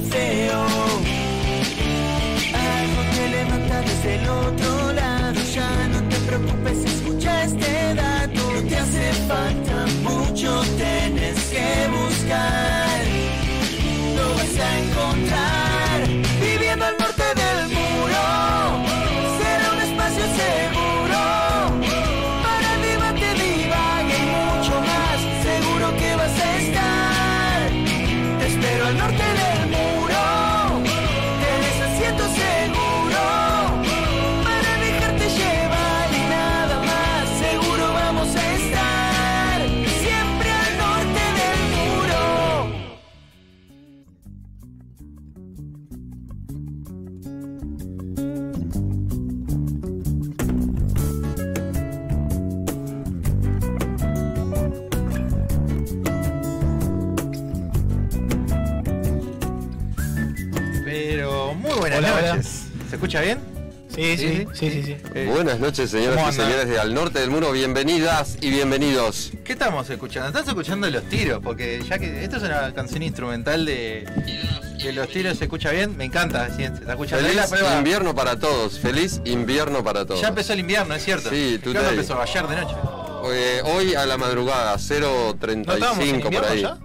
feo. Algo te levanta desde el otro lado. Ya no te preocupes, escucha este dato. No te hace falta mucho, tienes escucha bien? Sí, sí, sí, sí, sí. Eh, Buenas noches, señoras ¿cómo y señores de Al Norte del Muro. Bienvenidas y bienvenidos. ¿Qué estamos escuchando? Estás escuchando los tiros, porque ya que esto es una canción instrumental de, de los tiros, ¿se escucha bien? Me encanta, ¿sí? ¿se está escuchando? Es Feliz la invierno para todos. Feliz invierno para todos. Ya empezó el invierno, es cierto. Sí, ¿Cuándo today. empezó? Ayer de noche. Eh, hoy a la madrugada, ¿No estábamos en 0.35 por invierno ahí. ya?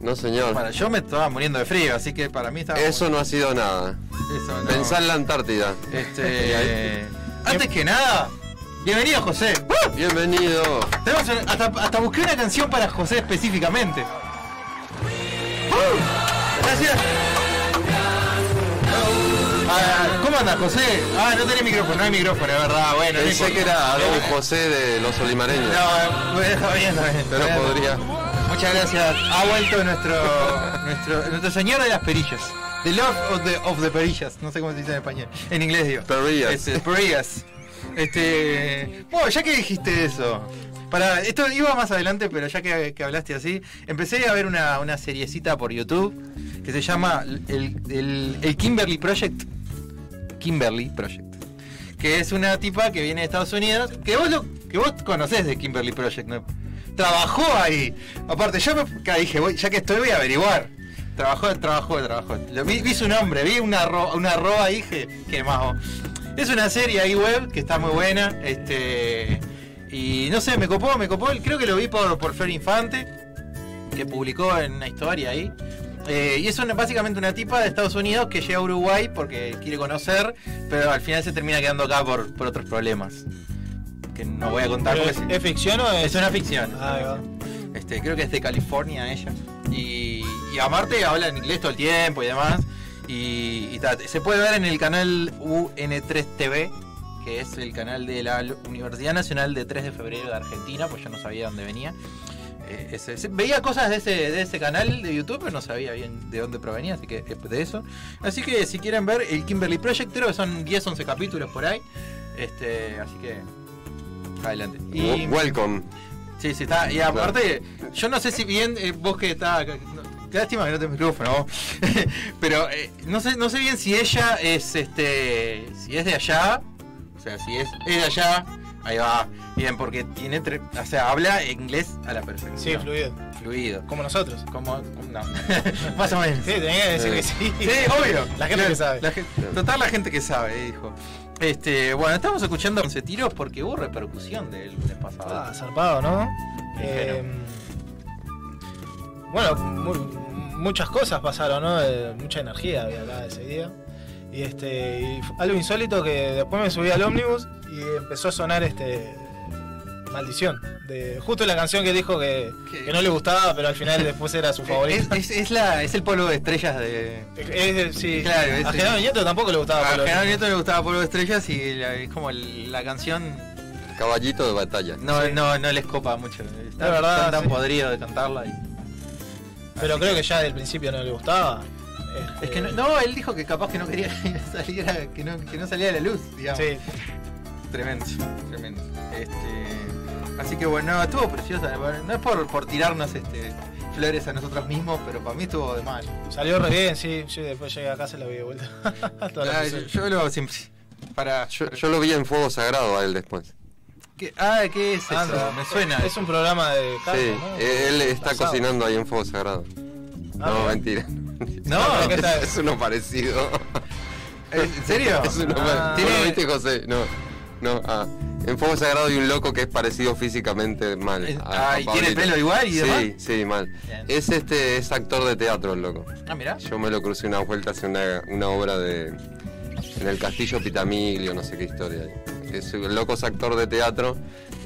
No, señor. Bueno, yo me estaba muriendo de frío, así que para mí estaba. Eso no ha sido nada. Eso no. Pensá en la Antártida. Este. Antes que nada, bienvenido José. ¡Uh! Bienvenido. Tenemos un- hasta, hasta busqué una canción para José específicamente. ¡Uh! Gracias. Ah, ¿Cómo andas, José? Ah, no tenés micrófono, no hay micrófono, es verdad. Bueno, no Pensé importa. que era Don José de los Olimareños. No, me deja bien, está bien. Pero Está bien. podría. Muchas gracias. Ha vuelto nuestro, nuestro, nuestro señor de las perillas. The Lord of the, of the Perillas. No sé cómo se dice en español. En inglés digo. Perillas. Este, perillas. Este. Bueno, ya que dijiste eso. Para, esto iba más adelante, pero ya que, que hablaste así, empecé a ver una, una seriecita por YouTube que se llama el, el- el Kimberly Project. Kimberly Project. Que es una tipa que viene de Estados Unidos, que vos lo, que vos conocés de Kimberly Project, ¿no? Trabajó ahí. Aparte, yo me dije, ya que estoy voy a averiguar. Trabajó, trabajó, trabajó. Lo vi, vi su nombre, vi una arroba, una arroba y dije, qué majo. Es una serie ahí web que está muy buena. Este. Y no sé, me copó, me copó. Creo que lo vi por, por Fer Infante, que publicó en una historia ahí. Eh, y es básicamente una tipa de Estados Unidos que llega a Uruguay porque quiere conocer, pero al final se termina quedando acá por, por otros problemas. Que no voy a contar ¿Pero porque ¿Es, es ficción o es.? es una ficción. Ah. Este, creo que es de California ella. Y, y aparte habla en inglés todo el tiempo y demás. Y, y ta, se puede ver en el canal UN3TV, que es el canal de la Universidad Nacional de 3 de Febrero de Argentina, pues yo no sabía dónde venía. Eh, ese- ese- veía cosas de ese, de ese canal de YouTube, pero no sabía bien de dónde provenía, así que es de eso. Así que si quieren ver el Kimberly Project, creo que son 10, 11 capítulos por ahí. Este, así que adelante. Y, Welcome. Sí, sí, está. Y aparte, yo no sé si bien eh, vos que está. lástima que no tenés micrófono, vos. pero eh, no sé, no sé bien si ella es este. si es de allá. O sea, si es, es de allá, ahí va. Bien, porque tiene tre- o sea, habla inglés a la perfección. Sí, fluido. Fluido. Como nosotros. Como, no. Más o menos. Sí, tenía que decir que sí. Sí, obvio. La gente que sabe. La total la gente que sabe, dijo. Este, bueno, estamos escuchando 11 tiros porque hubo repercusión del lunes pasado. Ah, zarpado, ¿no? Eh, bueno, mu- muchas cosas pasaron, ¿no? Eh, mucha energía había acá ese día. Y este y algo insólito que después me subí al ómnibus y empezó a sonar este maldición. De, justo la canción que dijo que, que no le gustaba, pero al final después era su Es, favorita. es, es la, es el polvo de estrellas de. Es sí. Claro, a Gerardo Nieto tampoco le gustaba. A. General Nieto le gustaba polvo de estrellas y la- es como el- la canción Caballito de batalla. no, Sí. no, no les copa mucho. Están, verdad, están tan sí. podridos de cantarla. Y... Pero creo que ya del principio no le gustaba. Es Este, que no, no, él dijo que capaz que no quería que saliera, que no, que no salía a la luz, digamos. Sí, Tremendo, tremendo. Este, así que bueno, estuvo preciosa. No es por, por tirarnos este, flores a nosotros mismos, pero para mí estuvo de mal. salió re bien, sí. Yo después llegué a casa y lo vi de vuelta. La Ah, yo, yo lo hago siempre. Para. Yo, yo lo vi en Fuego Sagrado a él después. ¿Qué? Ah, ¿qué es eso? Ah, no. Me suena. Es un programa de carne, Sí, ¿no? él está cocinando ahí en Fuego Sagrado. Ah, No, bien. mentira. No, ¿qué es, uno parecido. ¿En serio? Es uno Ah. ¿Vos lo Tiene- viste, José? No. No, ah. En Fuego Sagrado hay un loco que es parecido físicamente mal. A- ah, ¿y tiene pelo igual y sí, demás? Sí, mal. Bien. Es este, es actor de teatro el loco. Ah, mirá. Yo me lo crucé una vuelta hace una, una obra de. En el Castillo Pitamiglio, no sé qué historia. hay. Es, el loco es actor de teatro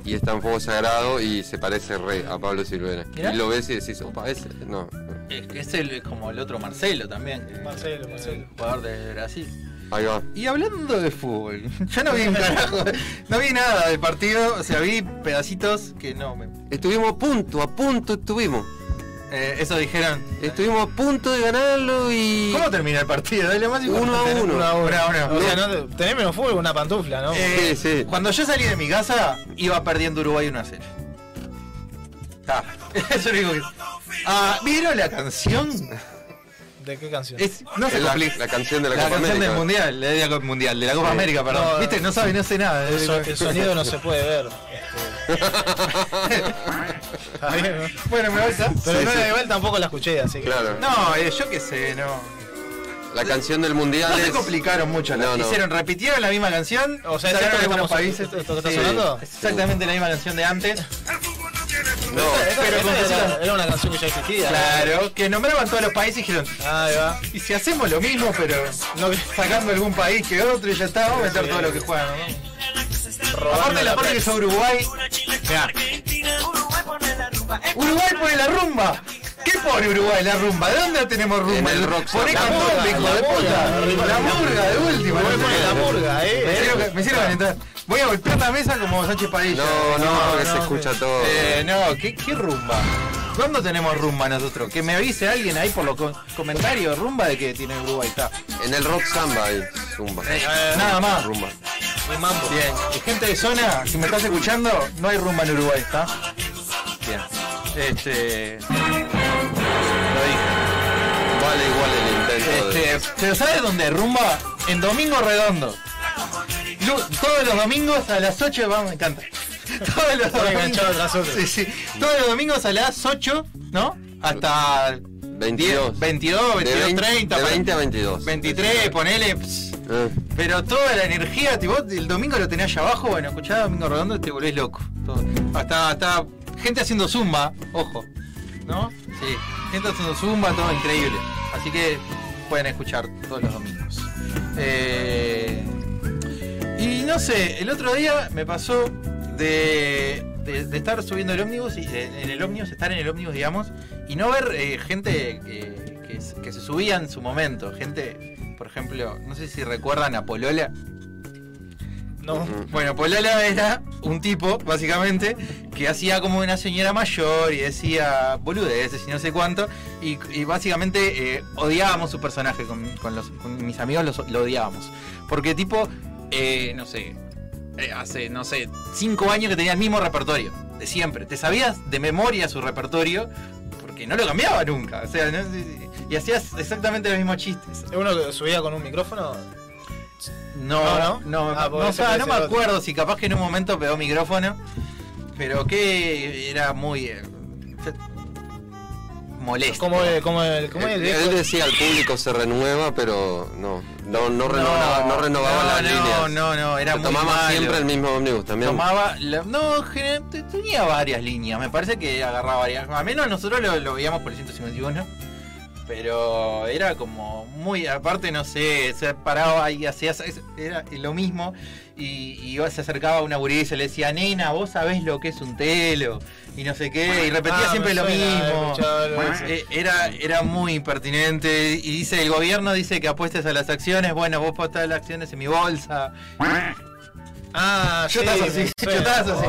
y está en Fuego Sagrado y se parece re a Pablo Silvera. Mirá. Y lo ves y decís, opa, ese. No. Es, es el, es como el otro Marcelo también. Marcelo, Marcelo. el jugador de Brasil. Ahí va. Y hablando de fútbol, yo no vi un carajo, no vi nada del partido, o sea, vi pedacitos que no me. Estuvimos a punto, a punto estuvimos. Eh, eso dijeron. Estuvimos a punto de ganarlo y. ¿Cómo termina el partido? Lo más Uno a uno. Uno a uno. Uno a uno. O sea, no, tenés menos fútbol una pantufla, ¿no? Eh, Sí, sí. Cuando yo salí de mi casa, iba perdiendo Uruguay 1 a 0. Ah, eso es lo único que. Ah, ¿vieron la canción? ¿De qué canción? Es, no la, canción de la, La, Copa canción América. del mundial, de la Copa Mundial, de la Copa Sí. América, perdón. No, Viste, no sabe, no sé nada. El, so- el sonido no se puede ver. Este, está bien, ¿no? Bueno, me avisa. Pero Sí, no, sí. igual tampoco la escuché, así que. Claro. No, eh, yo qué sé, no. La canción del mundial No se complicaron mucho. No, no. Hicieron, repitieron la misma canción. O sea, ¿es sacaron esto que algunos estamos- países. esto- esto que está Sí, sonando? es Exactamente la misma canción de antes. No, pero era, una canción que ya existía. Claro, que nombraban todos los países y dijeron, Ahí va. y si hacemos lo mismo, pero No, sacando algún país que otro y ya está, vamos a meter todo lo que juegan. ¿no? Aparte la parte que es Uruguay. Mirá, Uruguay pone la rumba. ¿Qué pone Uruguay la rumba? ¿De dónde tenemos rumba? En el rock Poné La hijo murga, de puta. La murga de última. La murga, Me eh. me hicieron calentar. Voy a golpear la mesa como Sánchez Padilla. No, no, porque se escucha todo. Eh, no, ¿qué, qué rumba? ¿Cuándo tenemos rumba nosotros? Que me avise alguien ahí por los co- comentarios, rumba de que tiene Uruguay, está. En el rock samba hay zumba. Eh, nada más. Rumba. Mambo. Bien, y gente de zona, si me estás escuchando, no hay rumba en Uruguay, ¿está? Bien. Este. Lo dije. Vale igual el intento de. Este, pero ¿sabes dónde rumba? En Domingo Redondo. Todos los domingos a las 8, vamos, me encanta. Todos los otro. Sí, sí. Todos los domingos a las 8, ¿no? Hasta 22. 22, De 22, 20 30. De para- 20 a 22. 23, ponele. pss. Eh, Pero toda la energía, tipo, el domingo lo tenés allá abajo, bueno, escuchás Domingo Redondo y te volvés loco. Todo. Hasta, hasta gente haciendo zumba, ojo. ¿No? Sí, gente haciendo zumba, todo increíble. Así que pueden escuchar todos los domingos. Eh, no sé, el otro día me pasó de, de- de estar subiendo el ómnibus, y, eh, en el ómnibus, estar en el ómnibus, digamos, y no ver eh, gente que, que se- que se subía en su momento. Gente, por ejemplo, no sé si recuerdan a Polola. No. Bueno, Polola era un tipo, básicamente, que hacía como una señora mayor y decía boludeces y no sé cuánto. Y, y básicamente eh, odiábamos su personaje con, con los, con mis amigos, los- lo odiábamos. Porque tipo, eh, no sé, eh, hace, no sé, cinco años que tenía el mismo repertorio, de siempre. Te sabías de memoria su repertorio, porque no lo cambiaba nunca. O sea, no- y hacías exactamente los mismos chistes. ¿Es uno que subía con un micrófono? No, No, no, no. no, Ah, no, o sea, puede no me otro. acuerdo si capaz que en un momento pegó micrófono, pero que era muy eh, molesto. ¿Cómo es, cómo es, cómo es el él, viejo? él decía el público se renueva, pero no, no, no renovaba, no, renovaba no, las no, líneas. No, no, era muy tomaba malo. siempre el mismo ómnibus también. Tomaba, la- no, tenía varias líneas, me parece que agarraba varias. A menos nosotros lo, lo veíamos por el 151, pero era como muy, aparte no sé, se paraba y hacía, era lo mismo y, se acercaba a una gurisa y le decía, nena, vos sabés lo que es un telo y no sé qué, y repetía Ah, siempre me lo haber mismo. Eh, Era, era muy impertinente y dice, el gobierno dice que apuestes a las acciones, bueno, vos apostás a las acciones en mi bolsa. Ah, Yo sí, así, yo así.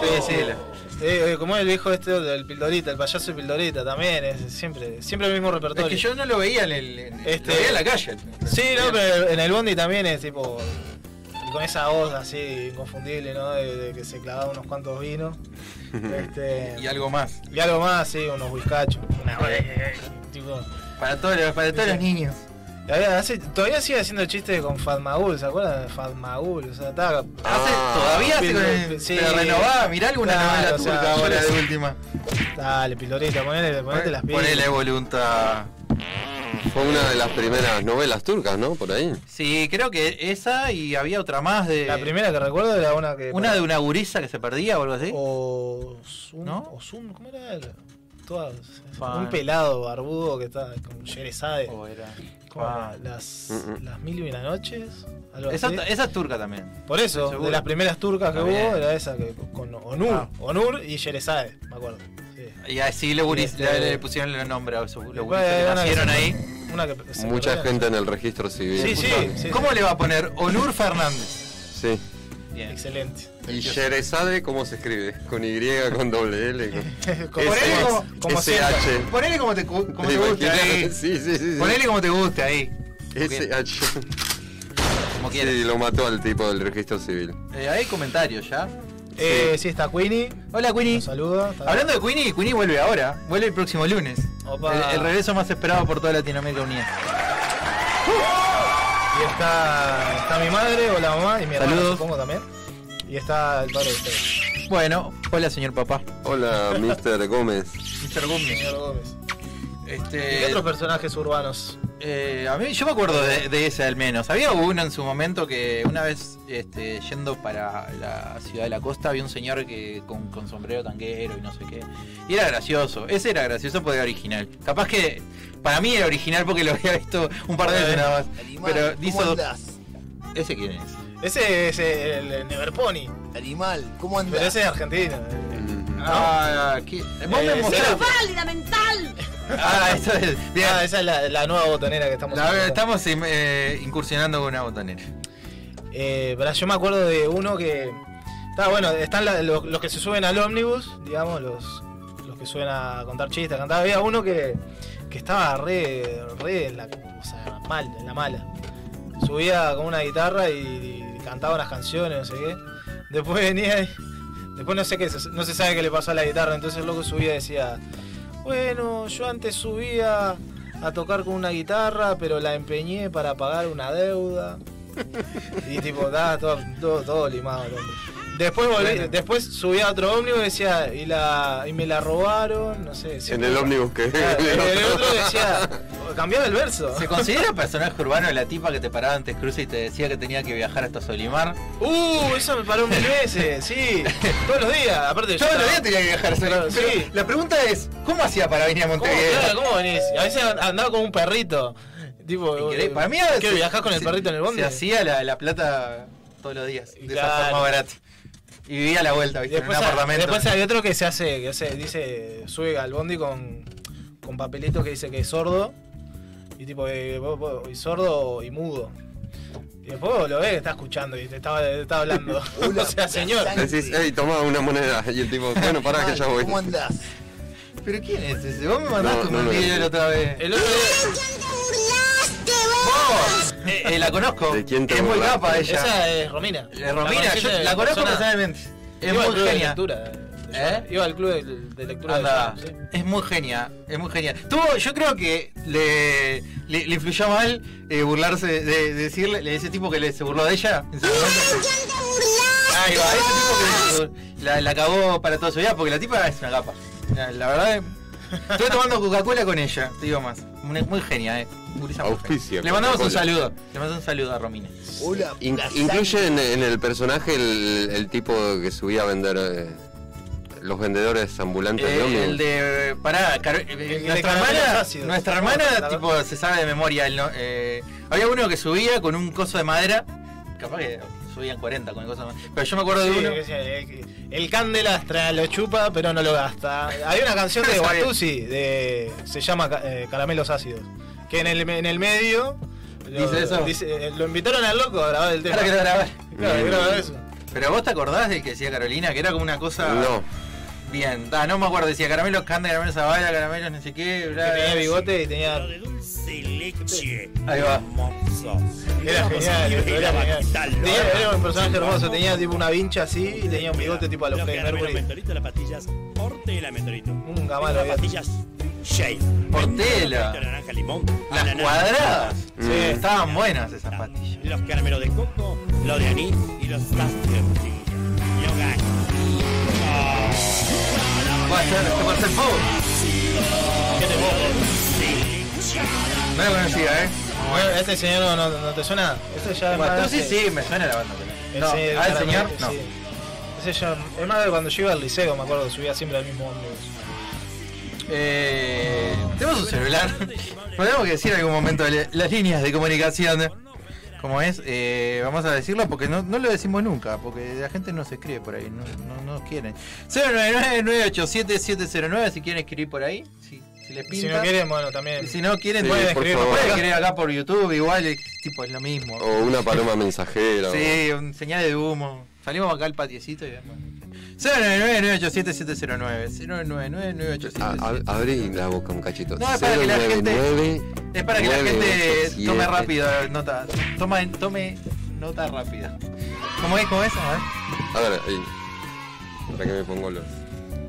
Sí, sí. Eh, eh, como es el viejo este del Pildorita, el payaso de Pildorita también, es siempre, siempre el mismo repertorio. Es que yo no lo veía en el. en- Este- Lo veía en la calle. Sí, no, pero en el Bondi también es tipo. y con esa voz así inconfundible, ¿no? De, de que se clavaba unos cuantos vinos. este, Y algo más. y algo más, sí, unos whiskachos. Una- tipo, Para todos para todos los niños. Hace- todavía sigue haciendo chistes con Fatmagul, ¿se acuerdan de Fatmagul? O sea, estaba. Hace, Ah, todavía hace con Pildor- el- sí. pero renovada. Mirá alguna Claro, novela o sea, turca ahora de última. Dale, Pildorita, ponele, ponete las pilas. Ponele voluntad. Fue una de las primeras novelas turcas, ¿no? Por ahí. Sí, creo que esa y había otra más de. La primera que recuerdo era una que. Una de una gurisa que se perdía o algo así. O. ¿No? o Sun, ¿cómo era? Un pelado barbudo que está con Sherezade. O era- ¿Cómo Fa- era? Las, Mm, mm. las mil y una noches. Algo Esa, así. esa es turca también. Por eso, seguro. de las primeras turcas que bien. hubo, era esa que con Onur. Ah. Onur y Sherezade, me acuerdo. Sí. Y así le, Y este- le, le pusieron el nombre a esos gurises que nacieron ahí. Una que se Mucha gente en el registro civil. Sí, sí. ¿Cómo le va a poner Onur Fernández? Sí. Bien. Excelente. ¿Y Sherezade cómo se escribe? ¿Con Y, con doble L? Con... Como, Ponele S- como- como SH. Ponele como te, como ¿Te te guste ahí. Sí, sí, sí. sí. Ponele como te guste ahí. SH. Como quieras. Sí, lo mató al tipo del registro civil. Eh, hay comentarios ya. Eh, sí, está Queenie. Hola Queenie. Saluda. Hablando de Queenie, Queenie vuelve ahora. Vuelve el próximo lunes. Opa. El, el regreso más esperado por toda Latinoamérica Unida. Y está, está mi madre o la mamá y mi hermano Saludos. supongo también. Y está el padre de ustedes, Bueno, hola señor papá. Hola, Mr. Gómez. Mr. Gummi. señor Gómez. ¿Y Este, qué otros personajes urbanos? eh, a mí, yo me acuerdo de, de ese al menos. Había uno en su momento que una vez este, yendo para la ciudad de la costa había un señor que con, con sombrero tanguero y no sé qué. Y era gracioso. Ese era gracioso porque era original. Capaz que para mí era original porque lo había visto un par de veces nada más. Animal, Pero ¿cómo hizo- andás? ¿Ese quién es? Ese es el Neverpony, Animal, ¿cómo andás? pero ese es argentino. Mm. Ah, ¿qué? Vos me Eh, mostrás- sí. Ah, eso es. Bien. Ah, esa es la, la nueva botonera que estamos La- estamos eh, incursionando con una botonera. Eh, pero yo me acuerdo de uno que. Está bueno, están la- los, los que se suben al ómnibus, digamos, los, los que suben a contar chistes, a cantar. Había uno que, que estaba re, re en la, o sea, mal, en la mala. Subía con una guitarra y, y cantaba unas canciones, no sé qué. Después venía y. Después no sé qué, no se sabe qué le pasó a la guitarra, entonces el loco subía y decía. Bueno, yo antes subía a tocar con una guitarra, pero la empeñé para pagar una deuda. Y tipo, estaba todo, todo, todo limado. hombre. Después volví, Bueno. después subí a otro ómnibus y decía, y la y me la robaron, no sé. En el ómnibus que. Claro, en el otro decía, cambiaba el verso. ¿Se considera personaje urbano la tipa que te paraba antes cruce y te decía que tenía que viajar hasta Solimar? Uh, eso me paró mil veces, sí. Todos los días, aparte yo Todos los días tenía que viajar a Solimar. Pero sí. La pregunta es, ¿cómo hacía para venir a ¿Cómo, Montevideo? claro, ¿cómo venís? A veces andaba como un perrito. Tipo, eh, Para mí a ¿qué, veces viajás con el se- perrito en el bondi? Se hacía la, la plata todos los días, de esa forma barata. Y vivía a la vuelta, ¿viste? Después, en un hay- apartamento. después hay otro que se hace, que se dice, sube al bondi con, con papelitos que dice que es sordo. Y tipo, eh, vos- vos- y sordo y mudo. Y después vos lo ves que está escuchando y te estaba, te estaba hablando. O sea, señor. Decís, hey, toma una moneda. Y el tipo, bueno, pará que ya voy. ¿Cómo andás? ¿Pero quién es ese? Vos me mandaste No, un no lo video sé. la otra vez. El otro día, ¡Vos! Eh, eh, la conozco. ¿De quién te es muy burlaste? capa ella. esa es Romina. Eh, Romina, conociste yo la conozco persona? personalmente. Es Iba al muy club de genia. lectura. ¿Eh? Iba al club de, de lectura Anda, de Joan, sí. es muy genia, es muy genia. Tuvo, yo creo que le, le, le influyó mal eh, burlarse de, de decirle, de ese tipo que le, se burló de ella. en su momento. Ahí va, ese tipo que la, la cagó para toda su vida porque la tipa es una capa. La, la verdad, estuve tomando Coca-Cola con ella, te digo más. Muy, muy genia, eh. Auspicia. Le mandamos un saludo. Le mandamos un saludo a Romina. Hola, In- incluye en, en el personaje el, el tipo que subía a vender. eh, los vendedores ambulantes de Eh, ómnibus. el de. Pará, eh, nuestra hermana. Nuestra hermana, tipo, se sabe de memoria. el no- eh, había uno que subía con un coso de madera. Capaz que subían 40 con de madera. Pero yo me acuerdo Sí, de uno. que el, el Candelastra lo chupa, pero no lo gasta. Hay una canción de. Watusi, de, se llama eh, Caramelos Ácidos, que en el, en el medio lo, ¿Dice eso? dice- lo invitaron al loco a grabar el tema. Ahora quiero grabar. Claro, Mm. eso. Pero vos te acordás del que decía Carolina, que era como una cosa. No, Bien, ah, no me acuerdo, decía caramelos canda, caramelos zabala, caramelos no sé qué, bla, tenía bigote y tenía. de dulce leche. Ahí va. Hermoso. Era genial, era genial. Tenía- un personaje hermoso, tenía tipo una vincha así y tenía un bigote tipo a los Freddie Mercury. mentorito, las pastillas Portela mentorito. Un gamalo Las pastillas Shave. Portela. Naranja, limón. Las cuadradas. Sí, estaban buenas esas pastillas. Los caramelos de coco, los de anís y los ácidos. Va a ser, va a ser fuego. ¿Qué te pongo? No la conocía, ¿eh? Bueno, este señor no, no, no te suena. Este ya es Bueno, más tú sí, sí, me suena la banda. pero- No, ese ¿ah, el claramente, señor? No. sí. Ese ya, es más de cuando yo iba al liceo, me acuerdo subía siempre al mismo ómnibus. Eh, tenemos un celular. Que decir en algún momento las líneas de comunicación. Como es, eh, vamos a decirlo porque no, no lo decimos nunca, porque la gente no se escribe por ahí, no, no, no nos quieren. 099-987-709 si quieren escribir por ahí, si, si les pinta. Si no quieren, bueno, también. Y si no quieren, Sí, pueden escribir, pueden escribir acá por YouTube, igual es, tipo, es lo mismo. O una paloma mensajera. o- Sí, un señal de humo. Salimos acá al patiecito y vemos. 099-987-709 099-987-709 A- ab- abrí la boca un cachito. No, es para que la gente- 099, Es para que la gente 987. tome rápido nota. Toma, tome nota rápida. ¿Cómo es? ¿Cómo es? A ver. A ver, ahí. Para que me pongo los.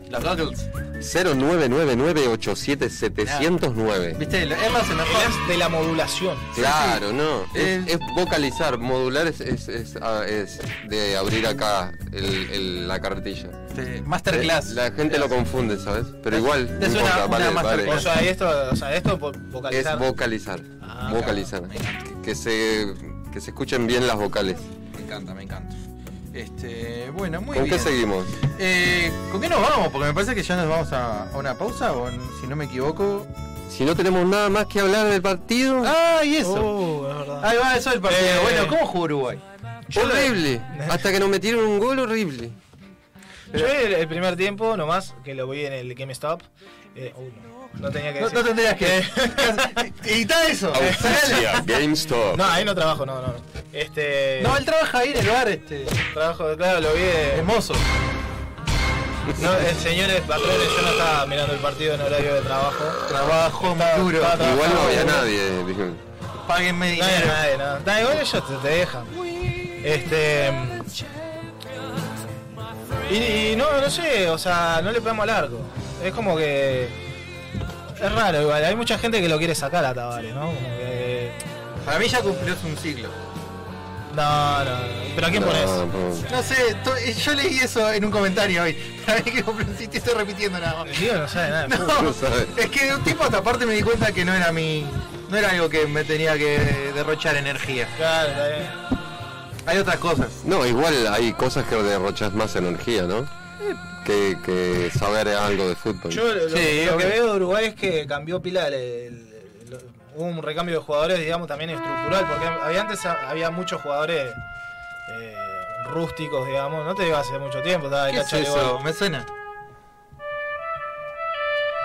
Los goggles. 099987709. ¿Viste? Lo hace Él mejor. es de la modulación. Claro, no. El- Es, es vocalizar. Modular es, es, es, ah, es de abrir acá el- el- la carretilla. Este, Masterclass. La gente lo confunde, ¿sabes? Pero igual, no Es una- importa, una vale, masterclass. O sea, esto, o sea, esto vocalizar. Es vocalizar. Ah, vocalizar. que se, que se escuchen bien las vocales. Me encanta, me encanta. Este, bueno, muy ¿Con bien. qué seguimos? Eh, ¿Con qué nos vamos? Porque me parece que ya nos vamos a, a una pausa, o si no me equivoco. Si no tenemos nada más que hablar del partido. ¡Ah, y eso! Es verdad. Ahí va, eso del partido. Eh. Bueno, ¿cómo jugó Uruguay? Lo- horrible. Hasta que nos metieron un gol horrible. Yo el, el primer tiempo nomás, que lo vi en el GameStop. Eh, no, no tenía que No, decir. no tendrías que. Edita eso. Auspicia GameStop. No, ahí no trabajo, no, no. Este. No, él trabaja ahí en el bar, este. trabajo, claro, lo vi. de- Es mozo. No, el señores patrones, yo no estaba mirando el partido en horario de trabajo. Trabajo Estaba- duro. estaba Igual no había nadie. dije. Páguenme Nadie, dinero. nadie, no. Da igual ellos te, te dejan. Este. Y, y no, no sé, o sea, no le pegamos al arco. Es como que. Es raro igual, hay mucha gente que lo quiere sacar a Tavares, ¿no? Como que. Para mí ya cumplió un ciclo. No, no, no. ¿Pero a quién No, pones? no. No sé, to- yo leí eso en un comentario hoy. Para mí que cumplió un ciclo, estoy repitiendo nada más. Digo, no sabe nada. No, No sabe. es que de un tipo hasta aparte me di cuenta que no era mi. No era algo que me tenía que derrochar energía. Claro, está bien. Hay otras cosas. No, igual hay cosas que derrochas más energía, ¿no? Que, que saber algo de fútbol. Yo lo, Sí, lo que veo de Uruguay es que cambió pila el, el- el- hubo un recambio de jugadores, digamos, también estructural, porque había antes había muchos jugadores eh, rústicos, digamos, no te digo hace mucho tiempo, estaba el ¿Qué es eso? Me suena.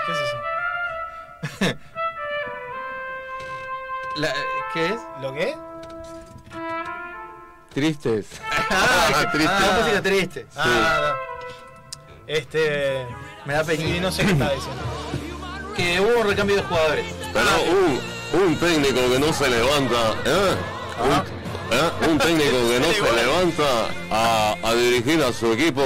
¿Qué es eso? La- ¿Qué es? ¿Lo qué? Tristes. Ah, triste. Ah, música triste. Ah, no. Este. Me da Y pena. no sé qué estaba diciendo. Que hubo un recambio de jugadores. Pero un, un técnico que no se levanta, ¿eh? Un, ¿eh? un técnico que no se levanta a, a dirigir a su equipo,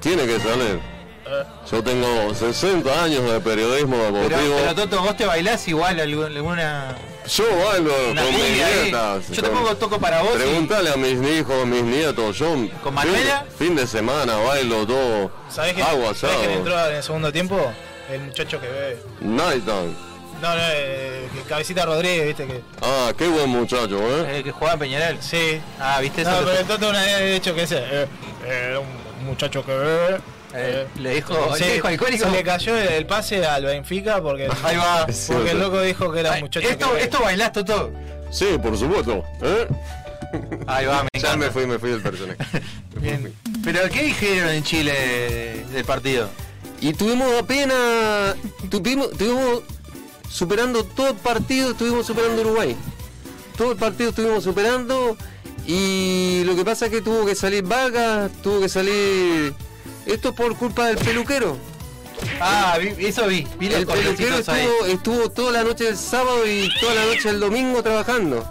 tiene que salir. Eh, Yo tengo 60 años de periodismo Pero, deportivo. pero Toto, vos te bailás igual alguna. Yo bailo Una con mis nietas. Yo pongo toco para vos. y- Pregúntale a mis hijos, mis nietos. Yo ¿Con Manuela? Fin, fin de semana bailo todo. ¿Sabés quién, Agua, ¿sabés quién entró en el segundo tiempo? El muchacho que ve. Nighttime. No, no, eh, que Cabecita Rodríguez, viste que. Ah, qué buen muchacho, ¿eh? El que jugaba en Peñarol. Sí. Ah, viste eso. No, pero el Toto una vez había dicho que ese eh, un muchacho que ve. Eh, le dijo, Sí, le dijo alcohólico. se le cayó el, pase al Benfica porque, Ahí va. Es porque el loco dijo que era un muchacho esto, que esto bailás, Toto. Sí, por supuesto. ¿eh? Ahí va, me Ya me fui, me fui del personaje. Bien. Pero ¿qué dijeron en Chile del partido? Y tuvimos apenas. Tuvimos, tuvimos superando todo el partido, estuvimos superando Uruguay. Todo el partido estuvimos superando. Y lo que pasa es que tuvo que salir Vargas, tuvo que salir. Esto por culpa del peluquero. Ah, vi- eso vi. Vi El peluquero estuvo, estuvo toda la noche del sábado y toda la noche del domingo trabajando.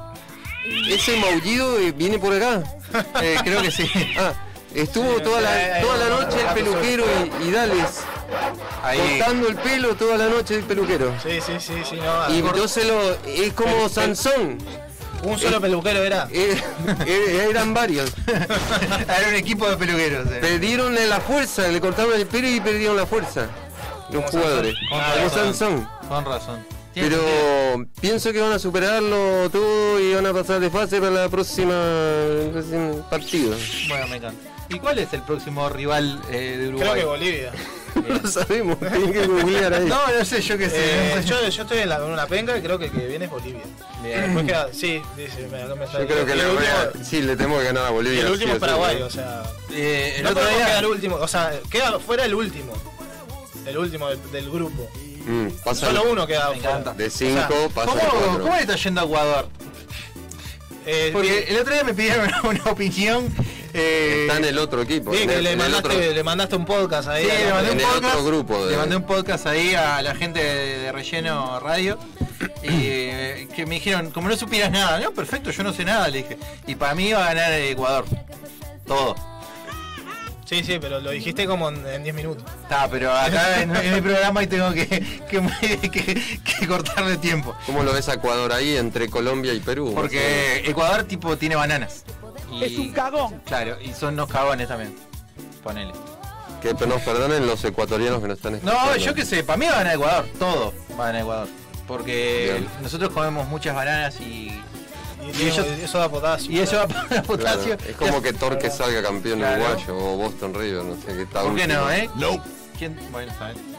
Ese maullido eh, viene por acá. Eh, creo que sí. Ah, estuvo toda la, toda la noche el peluquero y, y Dales Ahí. cortando el pelo toda la noche el peluquero. Sí, sí, sí, sí, no. Y cor- entonces lo, es como Sansón. Un solo peluquero era. Eh, eh, eran varios. Era un equipo de peluqueros. eh. Perdieron la fuerza, le cortaron el pelo y perdieron la fuerza. Los Como jugadores. Sansón. Con Ah, Como razón. Sansón. Con razón. Pero pienso que van a superarlo todo y van a pasar de fase para la próxima, el próximo partido. Bueno, me encanta. ¿Y cuál es el próximo rival eh, de Creo Uruguay? que Bolivia. No lo sabemos, tienen que googlear ahí. No, no sé, yo qué sé. Eh, no yo, yo estoy en, la, en una penca y creo que el que viene es Bolivia. Bien. Después queda, sí, me, me Yo creo que le el voy último, a... Sí, le tenemos que ganar a y Bolivia. el último sí es o sí, Paraguay, ¿no? o sea. Eh, el no otro día. quedar último, o sea, queda fuera el último. El último del, del grupo. Mm, pasa Solo uno queda fuera. de 5, pasa ¿Cómo, de 4. ¿Cómo le está yendo a Ecuador? Eh, Porque el otro día me pidieron una, una opinión. Eh, Está en el otro equipo. vi en que el- le en el mandaste, otro- le mandaste un podcast ahí. Sí, a la- le mandé, un el podcast, otro grupo de- le mandé un podcast ahí a la gente de, de Relleno Radio y eh, que me dijeron, como no supieras nada, no, perfecto, yo no sé nada, le dije. Y para mí iba a ganar Ecuador. Todo. Sí, sí, pero lo dijiste como en en 10 minutos. Está, pero acá en, en mi programa y tengo que, que, que- que cortarle tiempo. ¿Cómo lo ves a Ecuador ahí entre Colombia y Perú? Porque Ecuador tipo tiene bananas. Y- Es un cagón. Claro, y son unos cagones también. Ponele. Que nos perdonen los ecuatorianos que nos están escuchando. No, yo qué sé, para mí va a Ecuador, todo va a Ecuador. Porque Bien. nosotros comemos muchas bananas y, Y, eso da potasio. y eso va para Claro, potasio. es como que Torque salga campeón Claro. uruguayo o Boston River, no sé qué tal. ¿Por qué no, eh? ¿Quién? Bueno, está bien.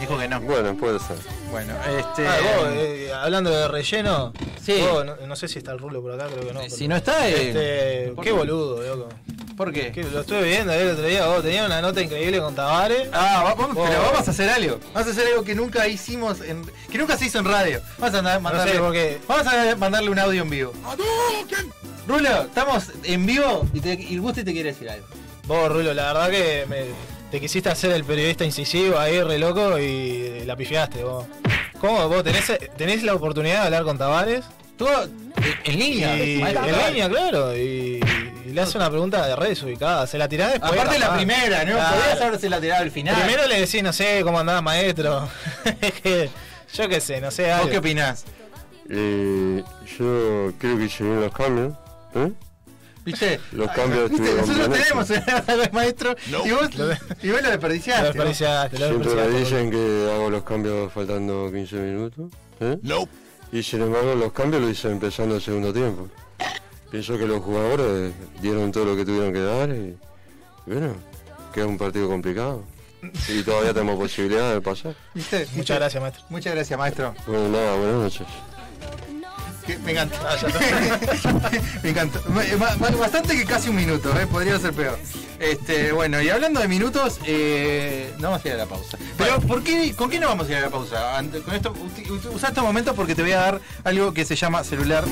Dijo que no. Bueno, puede ser. Bueno, este. Ah, vos, eh, hablando de relleno, Sí. vos, no, no sé si está el rulo por acá, creo que no. si pero- no está, eh, Este, ¿por qué boludo, loco. ¿Por qué? Que lo estuve viendo el otro día, vos tenías una nota increíble con Tavares. Ah, va- vamos, Vos- pero vamos a hacer algo. Vamos a hacer algo que nunca hicimos, en, que nunca se hizo en radio. Vamos a andar- mandarle, sé, porque- vamos a mandarle un audio en vivo. Rulo, estamos en vivo y, te, y Gusti te quiere decir algo. Vos, Rulo, la verdad que me, te quisiste hacer el periodista incisivo ahí, re loco, y la pifiaste, vos. ¿Cómo? ¿Vos tenés, tenés la oportunidad de hablar con Tavares? Tú, en, línea. Y, en línea, claro, y, y le hace una pregunta de redes ubicada. Se la tirás después. Aparte la primera, ¿no? Claro. Podías haberse la tirado al final. Primero le decís, no sé, cómo andaba maestro. Yo qué sé, no sé, ¿Vos algo. qué opinás? Eh, yo creo que se vienen los cambios. ¿eh? ¿Viste? Los cambios ¿viste? estuvieron Nosotros bien tenemos el maestro y, vos, y vos lo desperdiciaste. Lo ¿no? desperdiciaste, lo Siempre me dicen que hago los cambios faltando 15 minutos. ¿eh? Y sin embargo los cambios los hice empezando el segundo tiempo. Pienso que los jugadores dieron todo lo que tuvieron que dar y bueno, queda un partido complicado. Y todavía tenemos posibilidad de pasar. ¿Viste? Muchas gracias, maestro. Muchas gracias, maestro. Bueno, nada, buenas noches. Que- Me encanta. Ah. Me encanta. Bastante que casi un minuto, ¿eh? podría ser peor. Este, bueno, y hablando de minutos, eh, no vamos a ir a la pausa. Pero, ¿por qué, ¿con qué no vamos a ir a la pausa? Con esto, usa este momento porque te voy a dar algo que se llama celular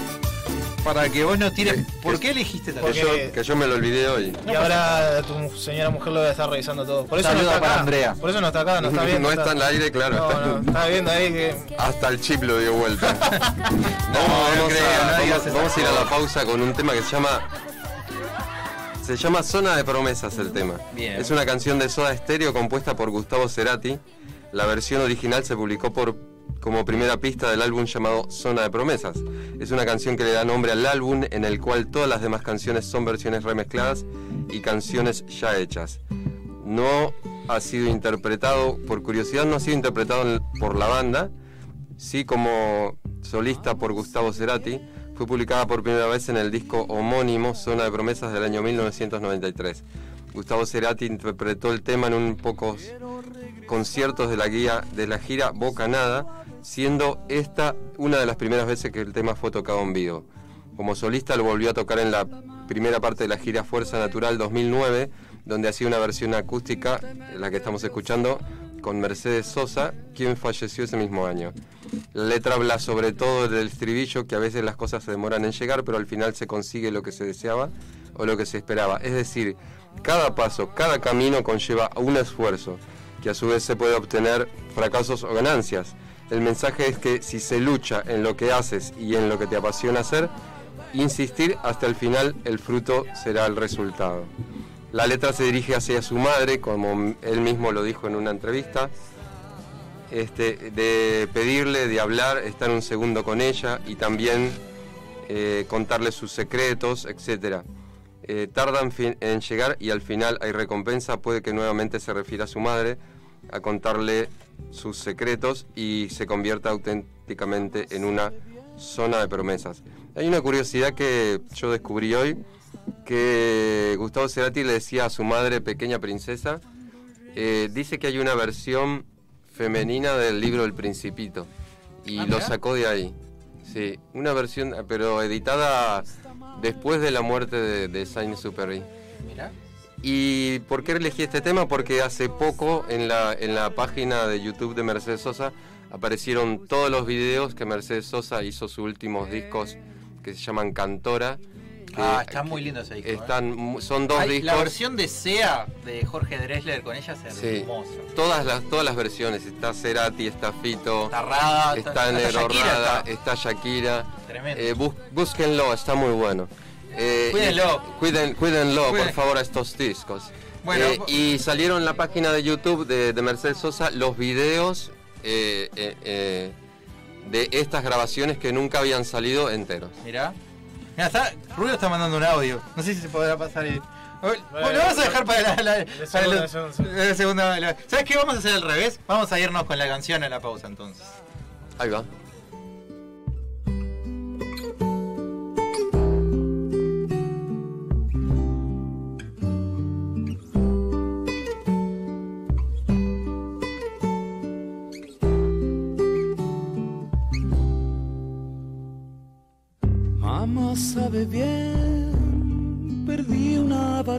para que vos nos tires. ¿Por qué elegiste tal Que Porque- yo, que yo me lo olvidé hoy. Y ahora tu señora mujer lo debe estar revisando todo. Por eso no está para acá. Andrea. Por eso no está acá, no está viendo. No está en el aire, claro. No, está- no, está viendo ahí que. Hasta el chip lo dio vuelta. no, no vamos, creo, a, vamos- a ir a la pausa con un tema que se llama. Se llama Zona de Promesas el tema. Bien. Es una canción de Soda Stereo compuesta por Gustavo Cerati. La versión original se publicó por como primera pista del álbum llamado Zona de Promesas. Es una canción que le da nombre al álbum en el cual todas las demás canciones son versiones remezcladas y canciones ya hechas. No ha sido interpretado, por curiosidad, no ha sido interpretado por la banda, sí como solista por Gustavo Cerati. Fue publicada por primera vez en el disco homónimo Zona de Promesas del año 1993. Gustavo Cerati interpretó el tema en un pocos conciertos de la guía de la gira Bocanada, siendo esta una de las primeras veces que el tema fue tocado en vivo. Como solista lo volvió a tocar en la primera parte de la gira Fuerza Natural 2009, donde hacía una versión acústica, la que estamos escuchando, con Mercedes Sosa, quien falleció ese mismo año. La letra habla sobre todo del estribillo, que a veces las cosas se demoran en llegar, pero al final se consigue lo que se deseaba o lo que se esperaba. Es decir, cada paso, cada camino conlleva un esfuerzo, que a su vez se puede obtener fracasos o ganancias. El mensaje es que si se lucha en lo que haces y en lo que te apasiona hacer, insistir hasta el final, el fruto será el resultado. La letra se dirige hacia su madre, como él mismo lo dijo en una entrevista, este, de pedirle, de hablar, estar un segundo con ella y también eh, contarle sus secretos, etc. Eh, tarda en, fin- en llegar y al final hay recompensa, puede que nuevamente se refiera a su madre, a contarle sus secretos y se convierta auténticamente en una zona de promesas. Hay una curiosidad que yo descubrí hoy, que Gustavo Cerati le decía a su madre pequeña princesa, eh, dice que hay una versión femenina del libro El Principito y Ah, lo sacó de ahí. Sí, una versión, pero editada después de la muerte de, de Saint-Exupéry. Mirá. ¿Y por qué elegí este tema? Porque hace poco en la, en la página de YouTube de Mercedes Sosa aparecieron todos los videos que Mercedes Sosa hizo sus últimos discos que se llaman Cantora. Ah, está muy lindo ese disco. ¿eh? Están, son dos Ay, discos. La versión de SEA de Jorge Drexler con ella es Sí. hermosa. Todas las, todas las versiones. Está Cerati, está Fito, Está Rada, está Nero Shakira, Rada, está. está Shakira. Tremendo. Eh, bus- búsquenlo, está muy bueno. Eh, Cuídenlo. Cuiden, cuídenlo, Cuiden- por favor, a estos discos. Bueno, Eh, y salieron en la página de YouTube de, de Mercedes Sosa los videos eh, eh, eh, de estas grabaciones que nunca habían salido enteros. Mirá. Mirá, está, Rubio está mandando un audio. No sé si se podrá pasar ahí. Bueno, lo vamos a dejar para la, la- para segunda, la- de segunda, segunda. la segunda. la- ¿Sabes qué? Vamos a hacer al revés. Vamos a irnos con la canción a la pausa entonces. Ahí va.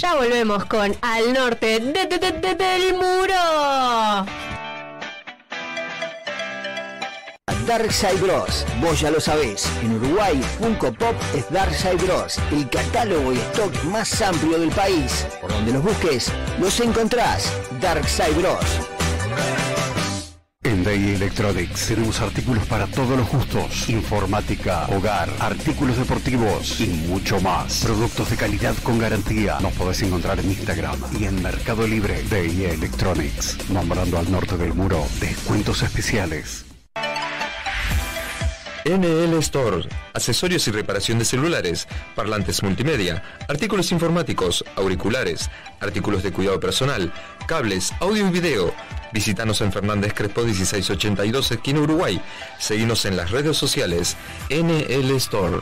Ya volvemos con Al Norte de- de- de- de- del Muro. Darkside Bros. Vos ya lo sabés. En Uruguay, Funko Pop es Darkside Bros. El catálogo y stock más amplio del país. Por donde los busques, los encontrás. Darkside Bros. Day Electronics tenemos artículos para todos los gustos, informática, hogar, artículos deportivos y mucho más. Productos de calidad con garantía. Nos podés encontrar en Instagram y en Mercado Libre. Day Electronics, nombrando al norte del muro, descuentos especiales. NL Store, accesorios y reparación de celulares, parlantes multimedia, artículos informáticos, auriculares, artículos de cuidado personal, cables, audio y video. Visítanos en Fernández Crespo 1682, esquina Uruguay. Seguinos en las redes sociales NL Store.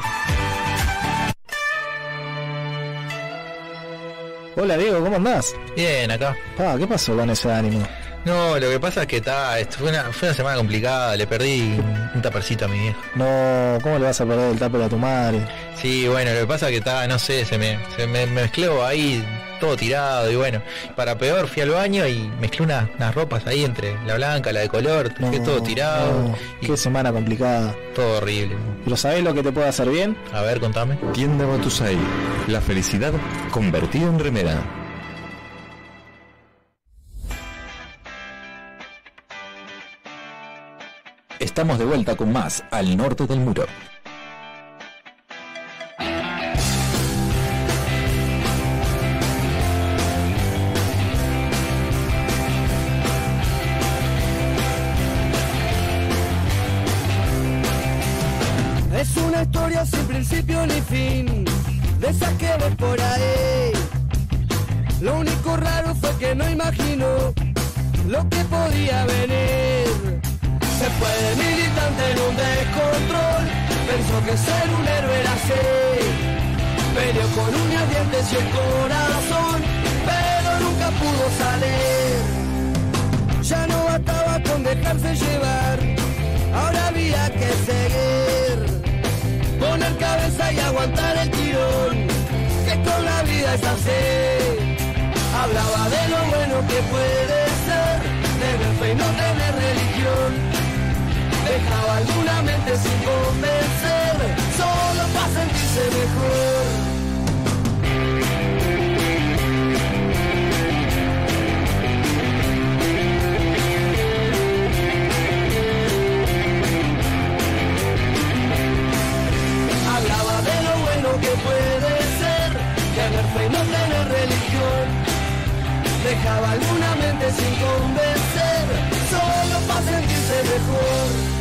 Hola Diego, ¿cómo andás? Bien, acá. Pa, ¿qué pasó con ese ánimo? No, lo que pasa es que está, esto fue una, fue una semana complicada, le perdí un tapercito a mi viejo. No, ¿cómo le vas a perder el tupper a tu madre? Sí, bueno, lo que pasa es que está, no sé, se me, se me mezcló ahí todo tirado y bueno, para peor fui al baño y mezclé unas, unas ropas ahí entre la blanca, la de color, dejé todo tirado no, y Qué semana complicada. todo horrible. ¿Pero sabés lo que te puede hacer bien? A ver, contame. Tienda Batusai, la felicidad convertida en remera. Estamos de vuelta con más al norte del muro. Lo que podía venir. Se fue de militante en un descontrol, pensó que ser un héroe era así. Peleó con uñas, dientes y el corazón, pero nunca pudo salir. Ya no bastaba con dejarse llevar, ahora había que seguir. Poner cabeza y aguantar el tirón, que con la vida es así. Hablaba de lo bueno que puede ser, tener fe y no tener religión. Dejaba alguna mente sin convencer, solo para sentirse mejor. Dejaba alguna mente sin convencer, solo para sentirse mejor.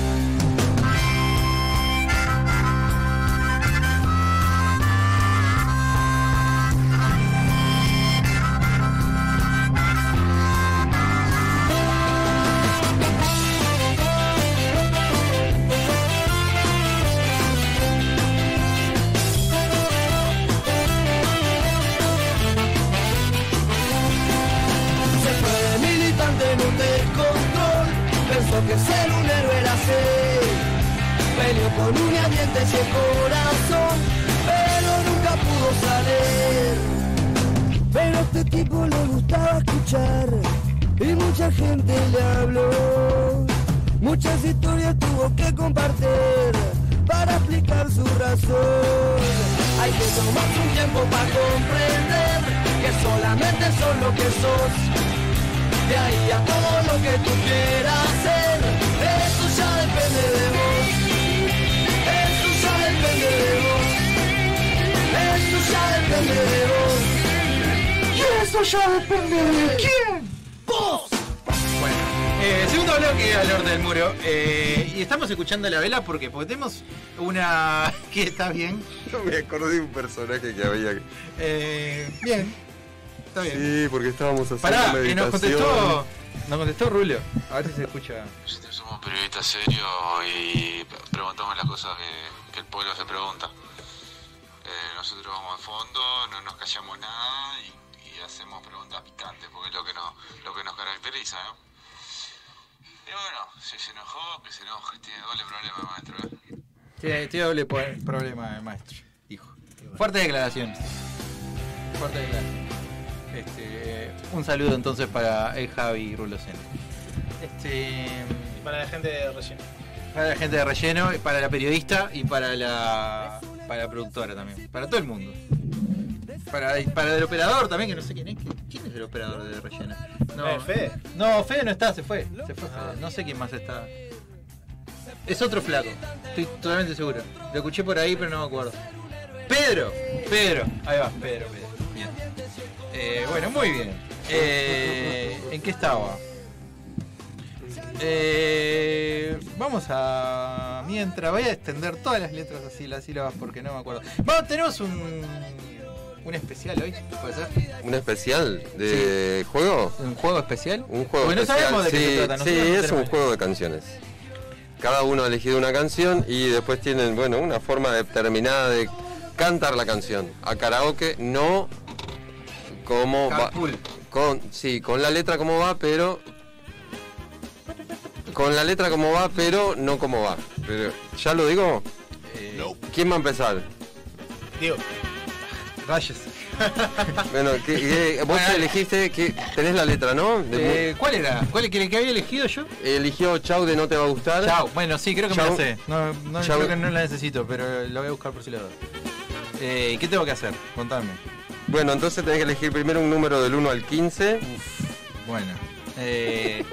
Que ser un héroe era así. Peleó con uñas, dientes y el corazón, pero nunca pudo salir. Pero a este tipo le gustaba escuchar y mucha gente le habló. Muchas historias tuvo que compartir para explicar su razón. Hay que tomarse un tiempo para comprender que solamente sos lo que sos. De ahí a todo que tú quieras ser, eso ya depende de vos. Eso ya depende de vos. Eso ya depende de vos. Y eso ya depende de quién. Vos. Bueno, eh, segundo bloque al orden del muro. Eh, y estamos escuchando la vela porque, porque tenemos una. que está bien. Yo me acordé de un personaje que había. Eh, bien. Está bien. Sí, porque estábamos haciendo Pará, que meditación. nos contestó. Nos contestó Rulio. A ver si se escucha. Nosotros somos periodistas serios y preguntamos las cosas que, que el pueblo se pregunta. Eh, nosotros vamos a fondo, no nos callamos nada y, y hacemos preguntas picantes porque es lo que nos, lo que nos caracteriza, ¿no? Y bueno, si se enojó, que se enoje, tiene doble problema, maestro. ¿eh? Tiene, tiene doble problema el maestro. Dijo. Fuerte declaración. Fuerte declaración. Un saludo entonces para el Javi Ruloceno. Este. Y para la gente de relleno. Para la gente de relleno, para la periodista y para la, para la productora también. Para todo el mundo. Para, para el operador también, que no sé quién es. ¿Quién es el operador de relleno? Eh, Fede. No, Fede no está, se fue. Se fue. No sé quién más está. Es otro flaco, estoy totalmente seguro. Lo escuché por ahí, pero no me acuerdo. Pedro, Pedro, ahí va, Pedro, Pedro. Bien. Eh, bueno, muy bien. Eh, ¿En qué estaba? Eh, vamos a. Mientras voy a extender todas las letras así, las sílabas, porque no me acuerdo. Vamos, tenemos un. Un especial hoy, ¿puede ser? ¿Un especial de juego? ¿Un juego especial? Un juego Porque no especial. sabemos de qué sí, se trata, sí, nosotros no es un juego de canciones. Cada uno ha elegido una canción y después tienen, bueno, una forma determinada de cantar la canción. A karaoke no como va. Con, sí, con la letra como va, pero. Con la letra como va, pero no como va. Pero, ¿Ya lo digo? Eh, ¿Quién va a empezar? Digo, Rayos. Bueno, que, vos Bueno, elegiste que tenés la letra, ¿no? De- Eh, ¿Cuál era? ¿Cuál es que, que había elegido yo? eligió Chau de No Te Va a Gustar. Chao. Bueno, sí, creo que me Chau. la sé. No, no, Chau. creo que no la necesito, pero lo voy a buscar por si la duda. Eh, ¿Qué tengo que hacer? Contame. Bueno, entonces tenés que elegir primero un número del 1 al 15. Bueno. Eh,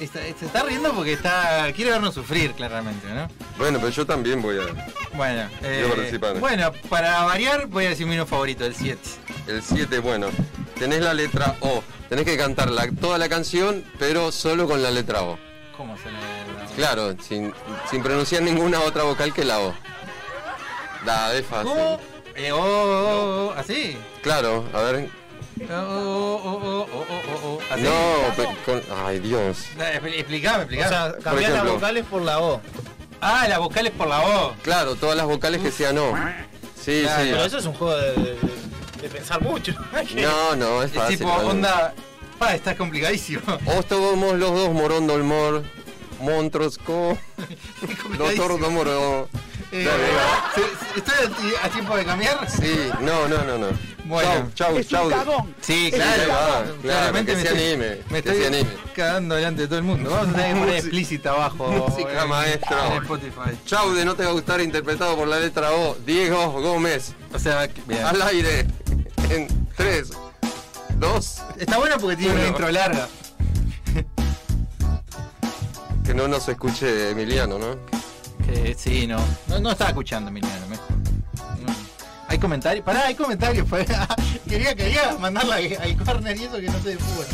está- se está riendo porque está quiere vernos sufrir, claramente, ¿no? Bueno, pero yo también voy a. Bueno, eh, bueno, para variar voy a decir mi número favorito, el 7. El 7, bueno. Tenés la letra O. Tenés que cantar la- toda la canción, pero solo con la letra O. ¿Cómo se le Claro, sin, sin pronunciar ninguna otra vocal que la O. Da, es fácil. ¿Cómo? Eh, oh, oh, oh, ¿Así? Claro, a ver. Oh, oh, oh, oh, oh, oh, oh. ¿Así? No, pe- con- ay Dios. Eh, expli- Explicame, O explicame. sea, cambiar las ejemplo. vocales por la O. ah, las vocales por la O. Claro, todas las vocales que sean no. Sí, Claro, sí. Pero eso es un juego de, de- de pensar mucho. No, no, es Es fácil. tipo, realmente. onda. Pa, está complicadísimo. O somos los dos morondo el mor. Montrosco. Doctor Domoro. Eh, Dale, va. ¿se- se- ¿Estoy a, ti- a tiempo de cambiar? Sí, no, no, no, no. Bueno. Chau, chau, chau. Sí, Sí, claro. claro, Claramente que me se estoy- anime, Me que estoy se anime. cagando delante de todo el mundo. Vamos a tener que poner explícita abajo. música, en- maestro. En Spotify. Chau de no te va a gustar interpretado por la letra O. Diego Gómez. O sea, bien. Al aire. En 3, 2. Está bueno porque tiene una intro larga. Que no nos escuche Emiliano, ¿no? Que sí, no. No, no estaba escuchando, Emiliano, mejor. No. ¿Hay comentarios? Pará, hay comentarios. pues. quería, quería mandarla al corner y eso que no se fue.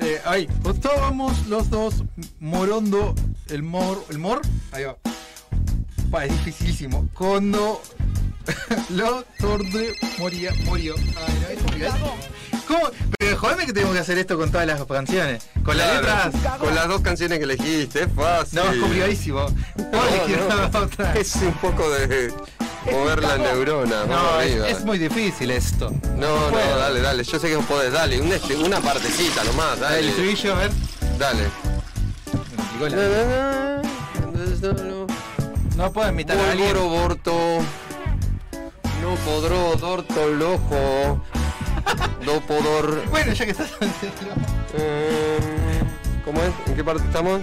Eh, ahí, estábamos los dos morondo el mor, el mor, ahí va. Pa, es dificilísimo. Cuando lo torde moría, murió. ¿Cómo? Pero jodeme que tenemos que hacer esto con todas las canciones. Con las letras. Con las dos canciones que elegiste, es fácil. No, es complicadísimo. No. Es un poco de mover la neurona. No, es, arriba. es muy difícil esto. No, no, dale, dale. Yo sé que vos podés. Dale, un este- una partecita nomás. Dale. El estribillo, a ver. Dale. No puedo imitar a alguien. Borto. No podró dorto lojo. No podor. Bueno, ya que estás Eh, ¿Cómo es? ¿En qué parte estamos?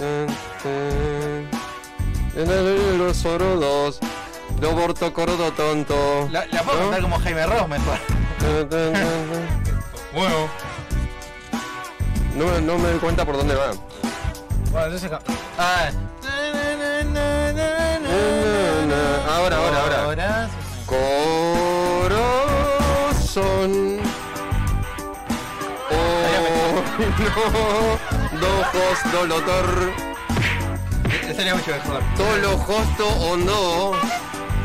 Eh, eh, En el los dos. No borto corodo tonto. La, la puedo ¿No? cantar como Jaime Ross mejor. Bueno. No, me- no me doy cuenta por dónde va. Bueno, entonces ca- Ah. Ahora, ahora, ahora. Ahora. Corazón. Oh, no. Dojos dolotor. Ese sería mucho mejor. Tolo josto o no.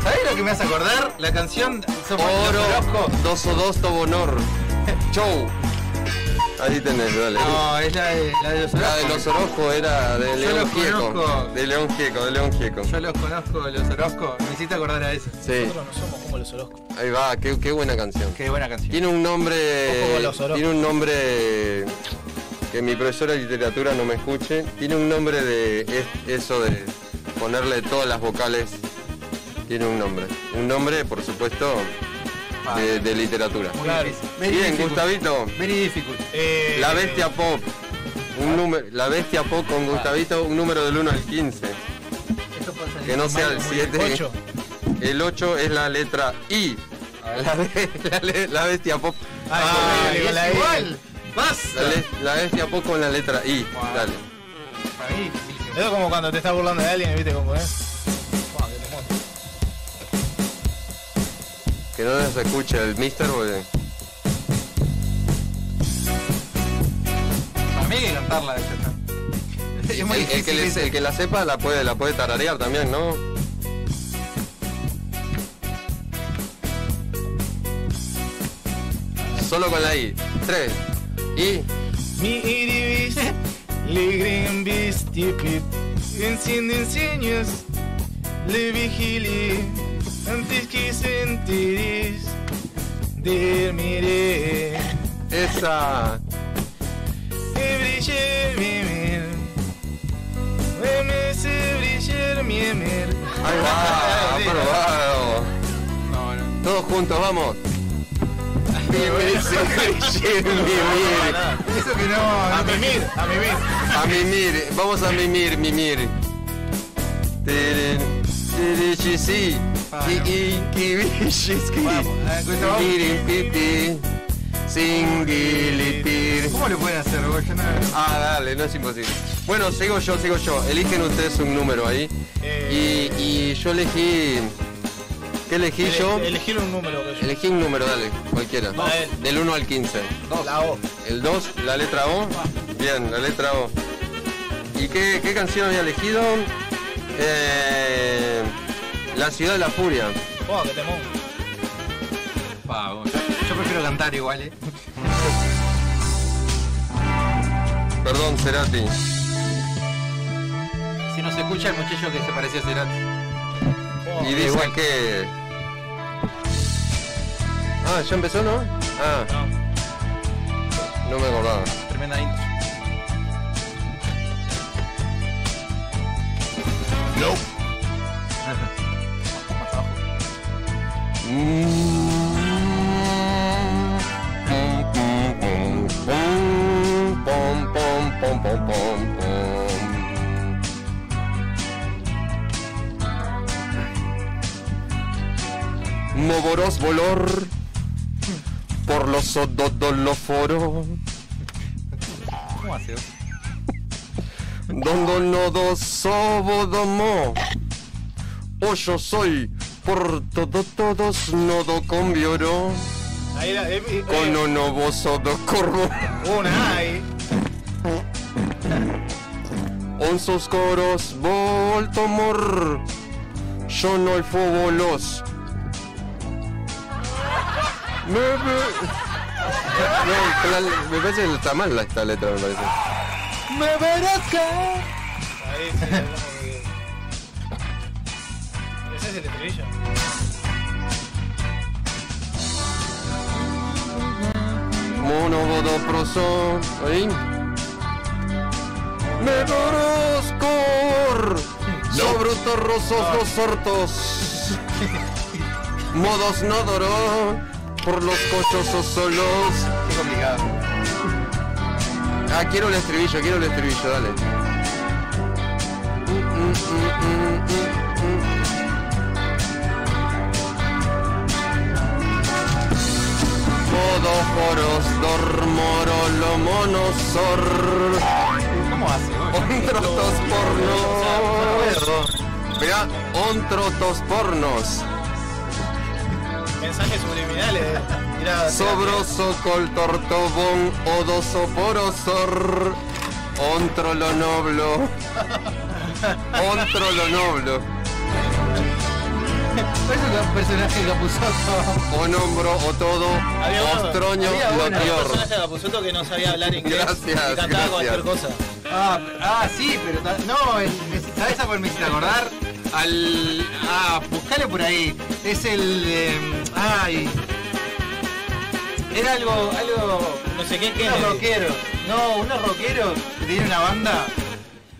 ¿Sabés lo que me hace acordar? La canción Oro. Dos o dos tobonor. Show. Ahí tenés, dale. No, es la de, la de los La de Orozco. los Orozco era de Yo León los Gieco. De León Gieco, de León Gieco. Yo los conozco, los Orozco. Me hiciste acordar a eso. Sí, nosotros no somos como los Orozco. ahí va, qué, qué buena canción. Qué buena canción. Tiene un nombre. Los. Tiene un nombre. Que mi profesora de literatura no me escuche. Tiene un nombre de es- eso de ponerle todas las vocales. Tiene un nombre. Un nombre, por supuesto, de, de literatura. Claro. Bien, difficult. Gustavito. Very difficult. Eh, La bestia pop. Un número, la bestia pop con Gustavito, un número del 1 al 15. Esto Que no sea el mal, muy 7. Ocho. El 8 es la letra I. La, la la bestia pop. Ah, Ay, la es I. igual. Basta. La, la bestia pop con la letra I. Wow. Dale. Para mí, es como cuando te estás burlando de alguien, ¿viste cómo es? Que no nos escuche el mister porque. Para mí hay que cantarla de esta. Es muy El, el que difícil. le- ese. el que la sepa la puede, la puede tararear también, ¿no? Solo con la I. 3. I. Mi irivis, ligren vistipit, encienden sueños, le vigili, antes que sentiris, dormiré, Esa. que brille mi mir, me hace brillar mi emir. Ahí va, aprobado. No, no. Todos juntos, vamos. Mir, sí, mi mir. Eso que no. A mimir, a mimir. A mimir, vamos a mimir, mimir. Tirichi, sí. ¿Cómo lo pueden hacer, no. Ah, dale, no es imposible. Bueno, sigo yo, sigo yo. Eligen ustedes un número ahí. Eh, Y, y yo elegí. ¿Qué elegí ele- yo? Elegir un número que yo. Elegí un número, dale, cualquiera. Del 1 al 15. La O. El 2, la letra O. Bien, la letra O. ¿Y qué, qué canción había elegido? Eh, la ciudad de la furia. Buah, qué temón. Yo, yo prefiero cantar igual, eh. Perdón, Cerati. Si no se escucha el muchacho que se parecía a Cerati. Y dice igual. que. Ah, ¿ya empezó, no? Ah. No me acordaba. Tremenda intro. Más Movoros volor por los ododoloforo ¿Cómo hace? vos? Dondo nodo sobodomo O yo soy por todo todos nodo convioro Ahí la, eh, eh, Con un novo sodo corvo. Una ahí. Onsos coros voltomor Yo no el fobolos. Me, me... No, la- me parece que está mal esta letra, me parece. ¡Me verás caer! Es el estribillo. Mono bodo proso. Ahí. Me boroscor. Sobrutos rosos los hortos. Modos no doró. Por los cochosos solos. Qué complicado. Ah, quiero el estribillo, quiero el estribillo, dale. Mm, mm, mm. Modos coros, dormoro, lo monosor. ¿Cómo hace? Ontrotos pornos. Mirá, ontrotos pornos. Mensajes subliminales. Mirá, Sobroso col tortobón, odoso porosor. Ontro lo noblo. Ontro lo noblo. Parece un personaje de Capuzoto. O nombro o todo. Había uno, Un lotior. personaje de Capuzoto que no sabía hablar inglés Gracias, y cantaba gracias. cualquier cosa. Ah, ah, sí, pero no, es- es- ¿sabes a cuál me hiciste acordar? Al. Ah, buscale por ahí. Es el. eh, ay. Era algo. algo. No sé qué, qué. Unos rockeros. No, unos rockeros que tenían una banda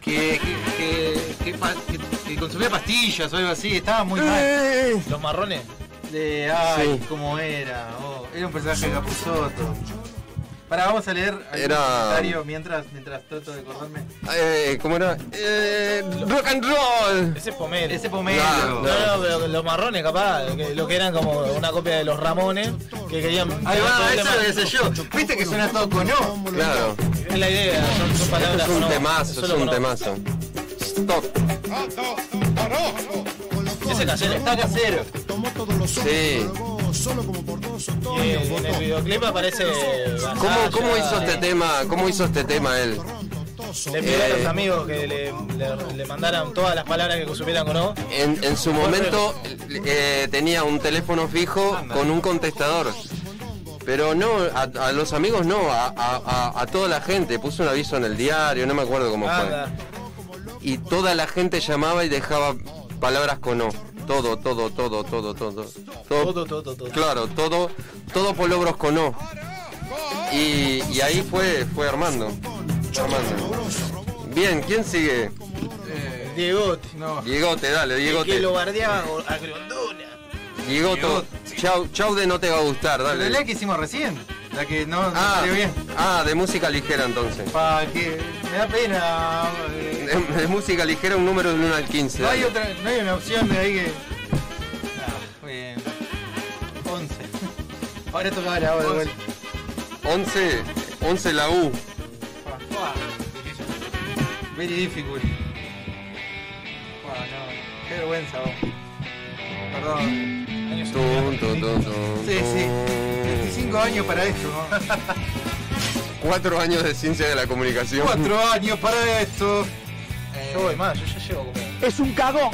que. que, que, que que- consumía pastillas o algo así. Estaba muy mal. Los marrones. De. Ay, Sí. cómo era. Oh, era un personaje de Capuzoto. Pará, vamos a leer algún Era- comentario mientras, mientras trato de acordarme. Eh, ¿Cómo era? Eh, rock and roll. Ese es Pomelo. Ese pomelo. Claro, No, no, pero los marrones capaz, que- lo que eran como una copia de los Ramones, que querían... Ahí va, eso debe ser yo. Viste que suena todo con O. Claro. Es la idea, son, son palabras Es un temazo, es un temazo. Stop. Ese casero. Está casero. Sí. Y en el videoclip aparece... ¿Cómo, cómo hizo este tema? ¿Cómo hizo este tema él? Le pidió a Eh. los amigos que le, le- le mandaran todas las palabras que supieran con O. En, en su momento eh, tenía un teléfono fijo con un contestador. Pero no, a, a los amigos no, a, a- a- a toda la gente. Puso un aviso en el diario, no me acuerdo cómo fue. Y toda la gente llamaba y dejaba palabras con O. Todo, todo, todo, todo, todo. Todo, Todo, todo, todo. Claro, todo, todo por logros con O. Y, y ahí fue, fue Armando. Armando. Bien, ¿quién sigue? Diego, No. Diegote, dale, que Diegote. lo bardeaba a Grondona. Diegoto, chau, chau de no te va a gustar, dale. la que hicimos recién. La que no, no Ah, salió bien. ah, de música ligera entonces. Pa, que me da pena. eh, De, de música ligera un número del 1 al 15. No hay otra, no hay una opción de ahí que. Ah, muy bien. 11. Ahora tocaba la de vuelta. 11, 11 la U. Very difficult. Buah, no, qué vergüenza vos. Perdón. Tum, tum, tum, tum, Sí, sí. tum. 25 años para esto. Cuatro años de ciencia de la comunicación. 4 años para esto. Yo voy más, yo ya llevo como... Es un cagón.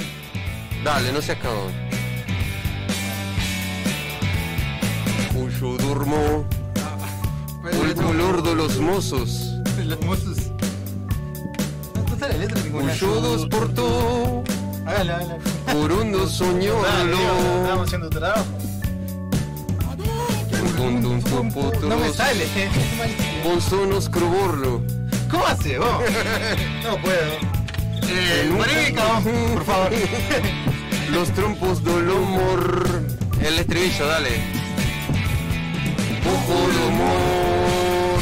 Dale, no seas cagón. El color de los mozos. Los mozos. No está la letra en ningún lado. Ullodos hágala. Por hondo soñó. Estamos haciendo trabajo. No me sale. Bonzonos croborlo. ¿Cómo hace vos? No puedo. Eh, poné cabrón, por favor. Los trompos del humor. El estribillo, dale. Ojo de humor.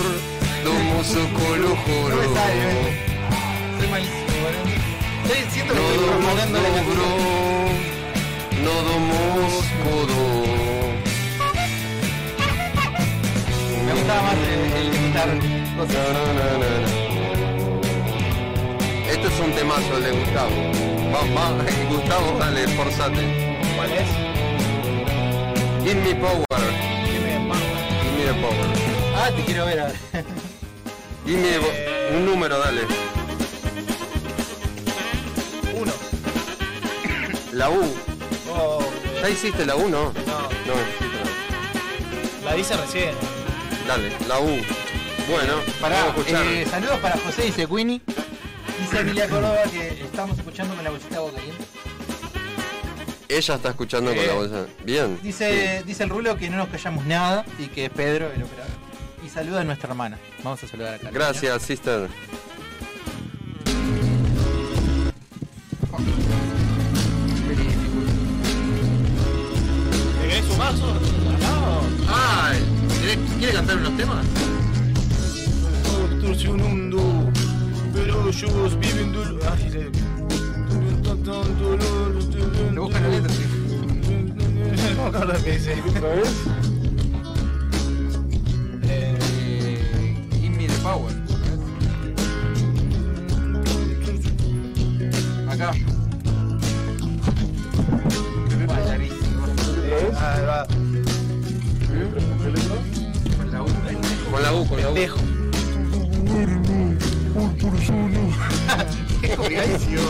Domoso colojoro. No me sale, ¿ves? Soy malísimo, boludo. Estoy- Siento que estoy No formulando la canción. No domos codo. Me gustaba más el, el imitar cosas. Este es un temazo, el de Gustavo. Va, va, Gustavo, dale, esforzate. ¿Cuál es? Give me power. Give me power. Give me the power. Ah, te quiero ver ahora. Give me un número, dale. La U. Oh, ¿Ya hiciste la U, no? no, No, hiciste la hice recién. la Dale, la U. Bueno, a escuchar. eh, saludos para José, dice Queenie. Dice Emilia Córdoba que estamos escuchando con la bolsita de boca caliente. Ella está escuchando con Eh, la bolsa. Bien. Dice, dice el Rulo que no nos callamos nada y que es Pedro el operador. Y saluda a nuestra hermana. Vamos a saludar acá. Gracias, sister. ¿Quiere, cantar unos temas? Le- Le buscan la letra. No me acuerdo qué dice. Eh, Eh, Give me the power. Acá. Ahí va. Con la U, con la U. Dejo. Qué complicadísimo.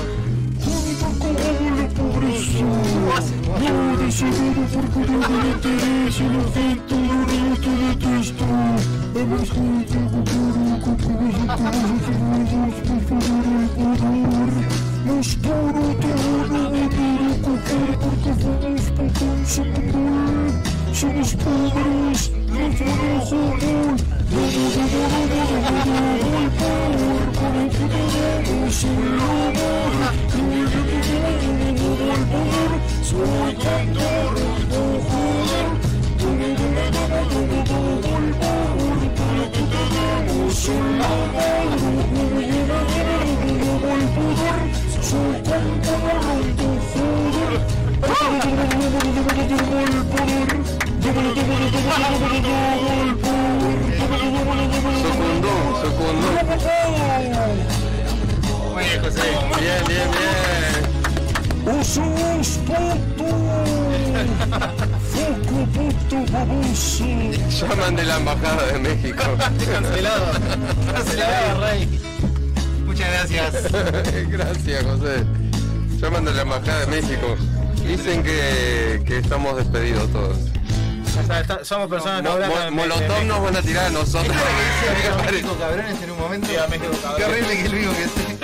Somos pobres, no no el segundo. Muy bien, José. Bien, bien, bien. Foco puto baboso. Llaman de la embajada de México. Cancelado. Cancelado, Rey. Muchas gracias. Gracias, José. Llaman de la embajada de México. Dicen que, que estamos despedidos todos. O sea, está- somos personas de- de Molotov nos van a tirar a nosotros. México, cabrones en un momento. Qué horrible que lo único que sé.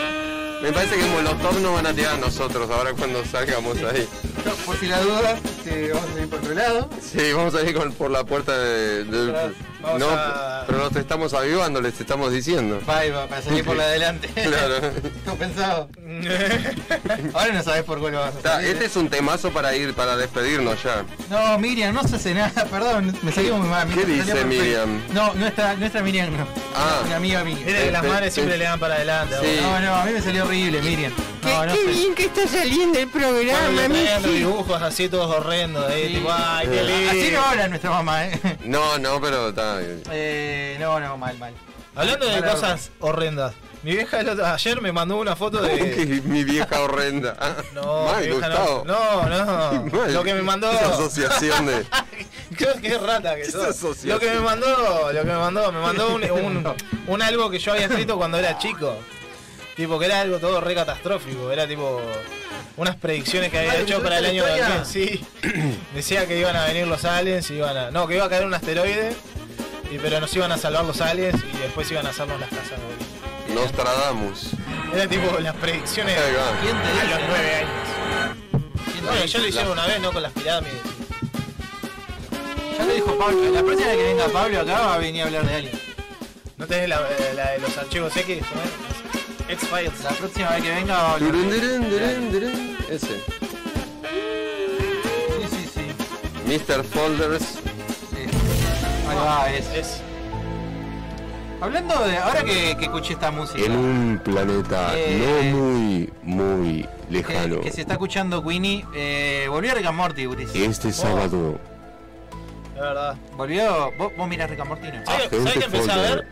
Me parece que Molotov nos van a tirar a nosotros ahora cuando salgamos ahí. No, por si la duda, este, vamos a ir por otro lado. Sí, vamos a ir con- por la puerta de- del... Vamos no, a- pero nos estamos avivando, les estamos diciendo. Va, va, para salir por la adelante. Claro. ¿Todo pensado? Ahora no sabes por cuál vas a salir. este es un temazo para ir, para despedirnos ya. No, Miriam, no se hace nada, perdón, me salió muy mal. ¿Qué dice. Miriam? No, nuestra, nuestra Miriam no. Ah. Una amiga mía. Mira que las Este, madres siempre sí. le dan para adelante. Sí. No, no, a mí me salió horrible, Miriam. No, no sé. que está saliendo el programa, le traían los dibujos así todos horrendos, Sí. tipo, ay, qué lindo. Así no habla nuestra mamá, eh. No, no, pero está... eh no, no, mal, mal. Hablando de Para- cosas horrendas, mi vieja el otro- ayer me mandó una foto ¿Cómo de. que mi vieja horrenda? No, Mal, mi vieja Gustavo. no. No, no. Mal. Lo que me mandó. Esa asociación de... Creo que es rata que ¿Qué sos. Lo que me mandó, lo que me mandó, me mandó un, un, un algo que yo había escrito cuando era chico. Tipo que era algo todo re catastrófico, era tipo unas predicciones que había hecho ¿me para el año tuviste la 2000. Sí. Decía que iban a venir los aliens, y iban a. No, que iba a caer un asteroide, y, pero nos iban a salvar los aliens y después iban a hacernos las casas. de- Nostradamus. Era tipo las predicciones. ¿Quién te a dijo? los nueve años. Bueno, yo lo hicieron una vez, ¿no? Con las pirámides. Ya lo dijo Pablo. La próxima vez que venga Pablo acá va a venir a hablar de alguien. ¿No tenés la, la de los archivos X? X-Files. La próxima vez que venga Durun, durun, durun, durun. Ese. Sí, sí, sí. Mr. Folders. sí. Ahí va, es. Es. Hablando de. Ahora que, que escuché esta música. En un planeta Eh. no muy, muy lejano, que se está escuchando Queenie. Eh, volvió Rick and Morty, este sábado, Es verdad. Volvió. ¿Vos, vos mirás Rick and Morty, no? ¿Sabes qué empecé a ver?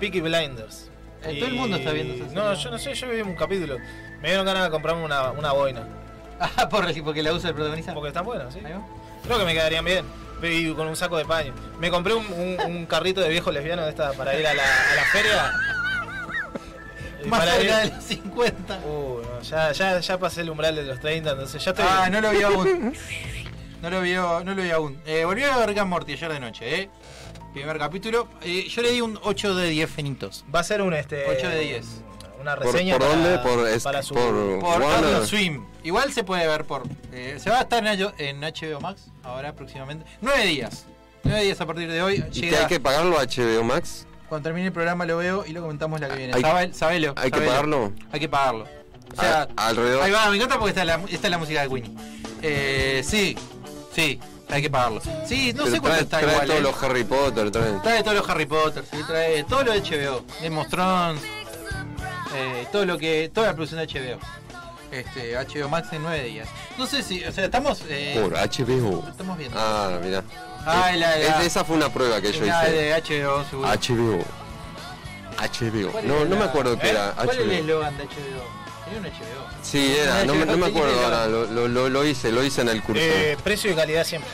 Peaky Blinders. Eh, todo el mundo está viendo esa No, serie. yo no sé, yo vi un capítulo. Me dieron ganas de comprarme una, una boina. Ah, por, porque la usa el protagonista. Porque están buenas, sí. Creo que me quedarían bien. Y con un saco de paño. Me compré un, un- un carrito de viejo lesbiano de esta para ir a la, a la feria. Más para allá ir- de los 50. Uh, no, ya, ya, ya pasé el umbral de los 30, entonces ya estoy. Ah, no lo vi aún. No lo vio, no lo vi aún. Eh, volvió Rick and Morty ayer de noche, ¿eh? Primer capítulo. Eh, yo le di un 8 de 10 finitos. Va a ser un este. 8 de 10. Una ¿Por, reseña. por para- dónde? Por, es- para su. por Por Warner. Swim. Igual se puede ver por. eh, se va a estar en, HBO Max ahora próximamente. 9 días. 9 días a partir de hoy. ¿Y que Llega, hay que pagarlo a HBO Max? Cuando termine el programa lo veo y lo comentamos la que viene. Hay- Sabel- sabelo, ¿Hay que sabelo. pagarlo? Hay que pagarlo. O sea, A- alrededor. Ahí va, me encanta porque está la, está la música de Winnie. Eh, sí, sí, hay que pagarlo. Sí, no Pero sé cuánto trae, está trae igual. todos eh. los Harry Potter, trae. Trae todos los Harry Potter, sí, trae todo lo de HBO, Game of Thrones, eh, todo lo que, toda la producción de HBO. Este, HBO Max en 9 días. No sé si, o sea, estamos, eh, por HBO, estamos viendo. Ah, mira. Ah, la- la- esa fue una prueba que yo hice. de HBO, seguro. HBO, HBO. ¿Cuál No, no me acuerdo qué ¿Eh? era. ¿Cuál es el HBO. eslogan de HBO? Tenía un HBO. Sí, era, no, me- no me acuerdo ahora, lo, lo, lo, hice, lo hice en el curso. Eh, precio y calidad siempre.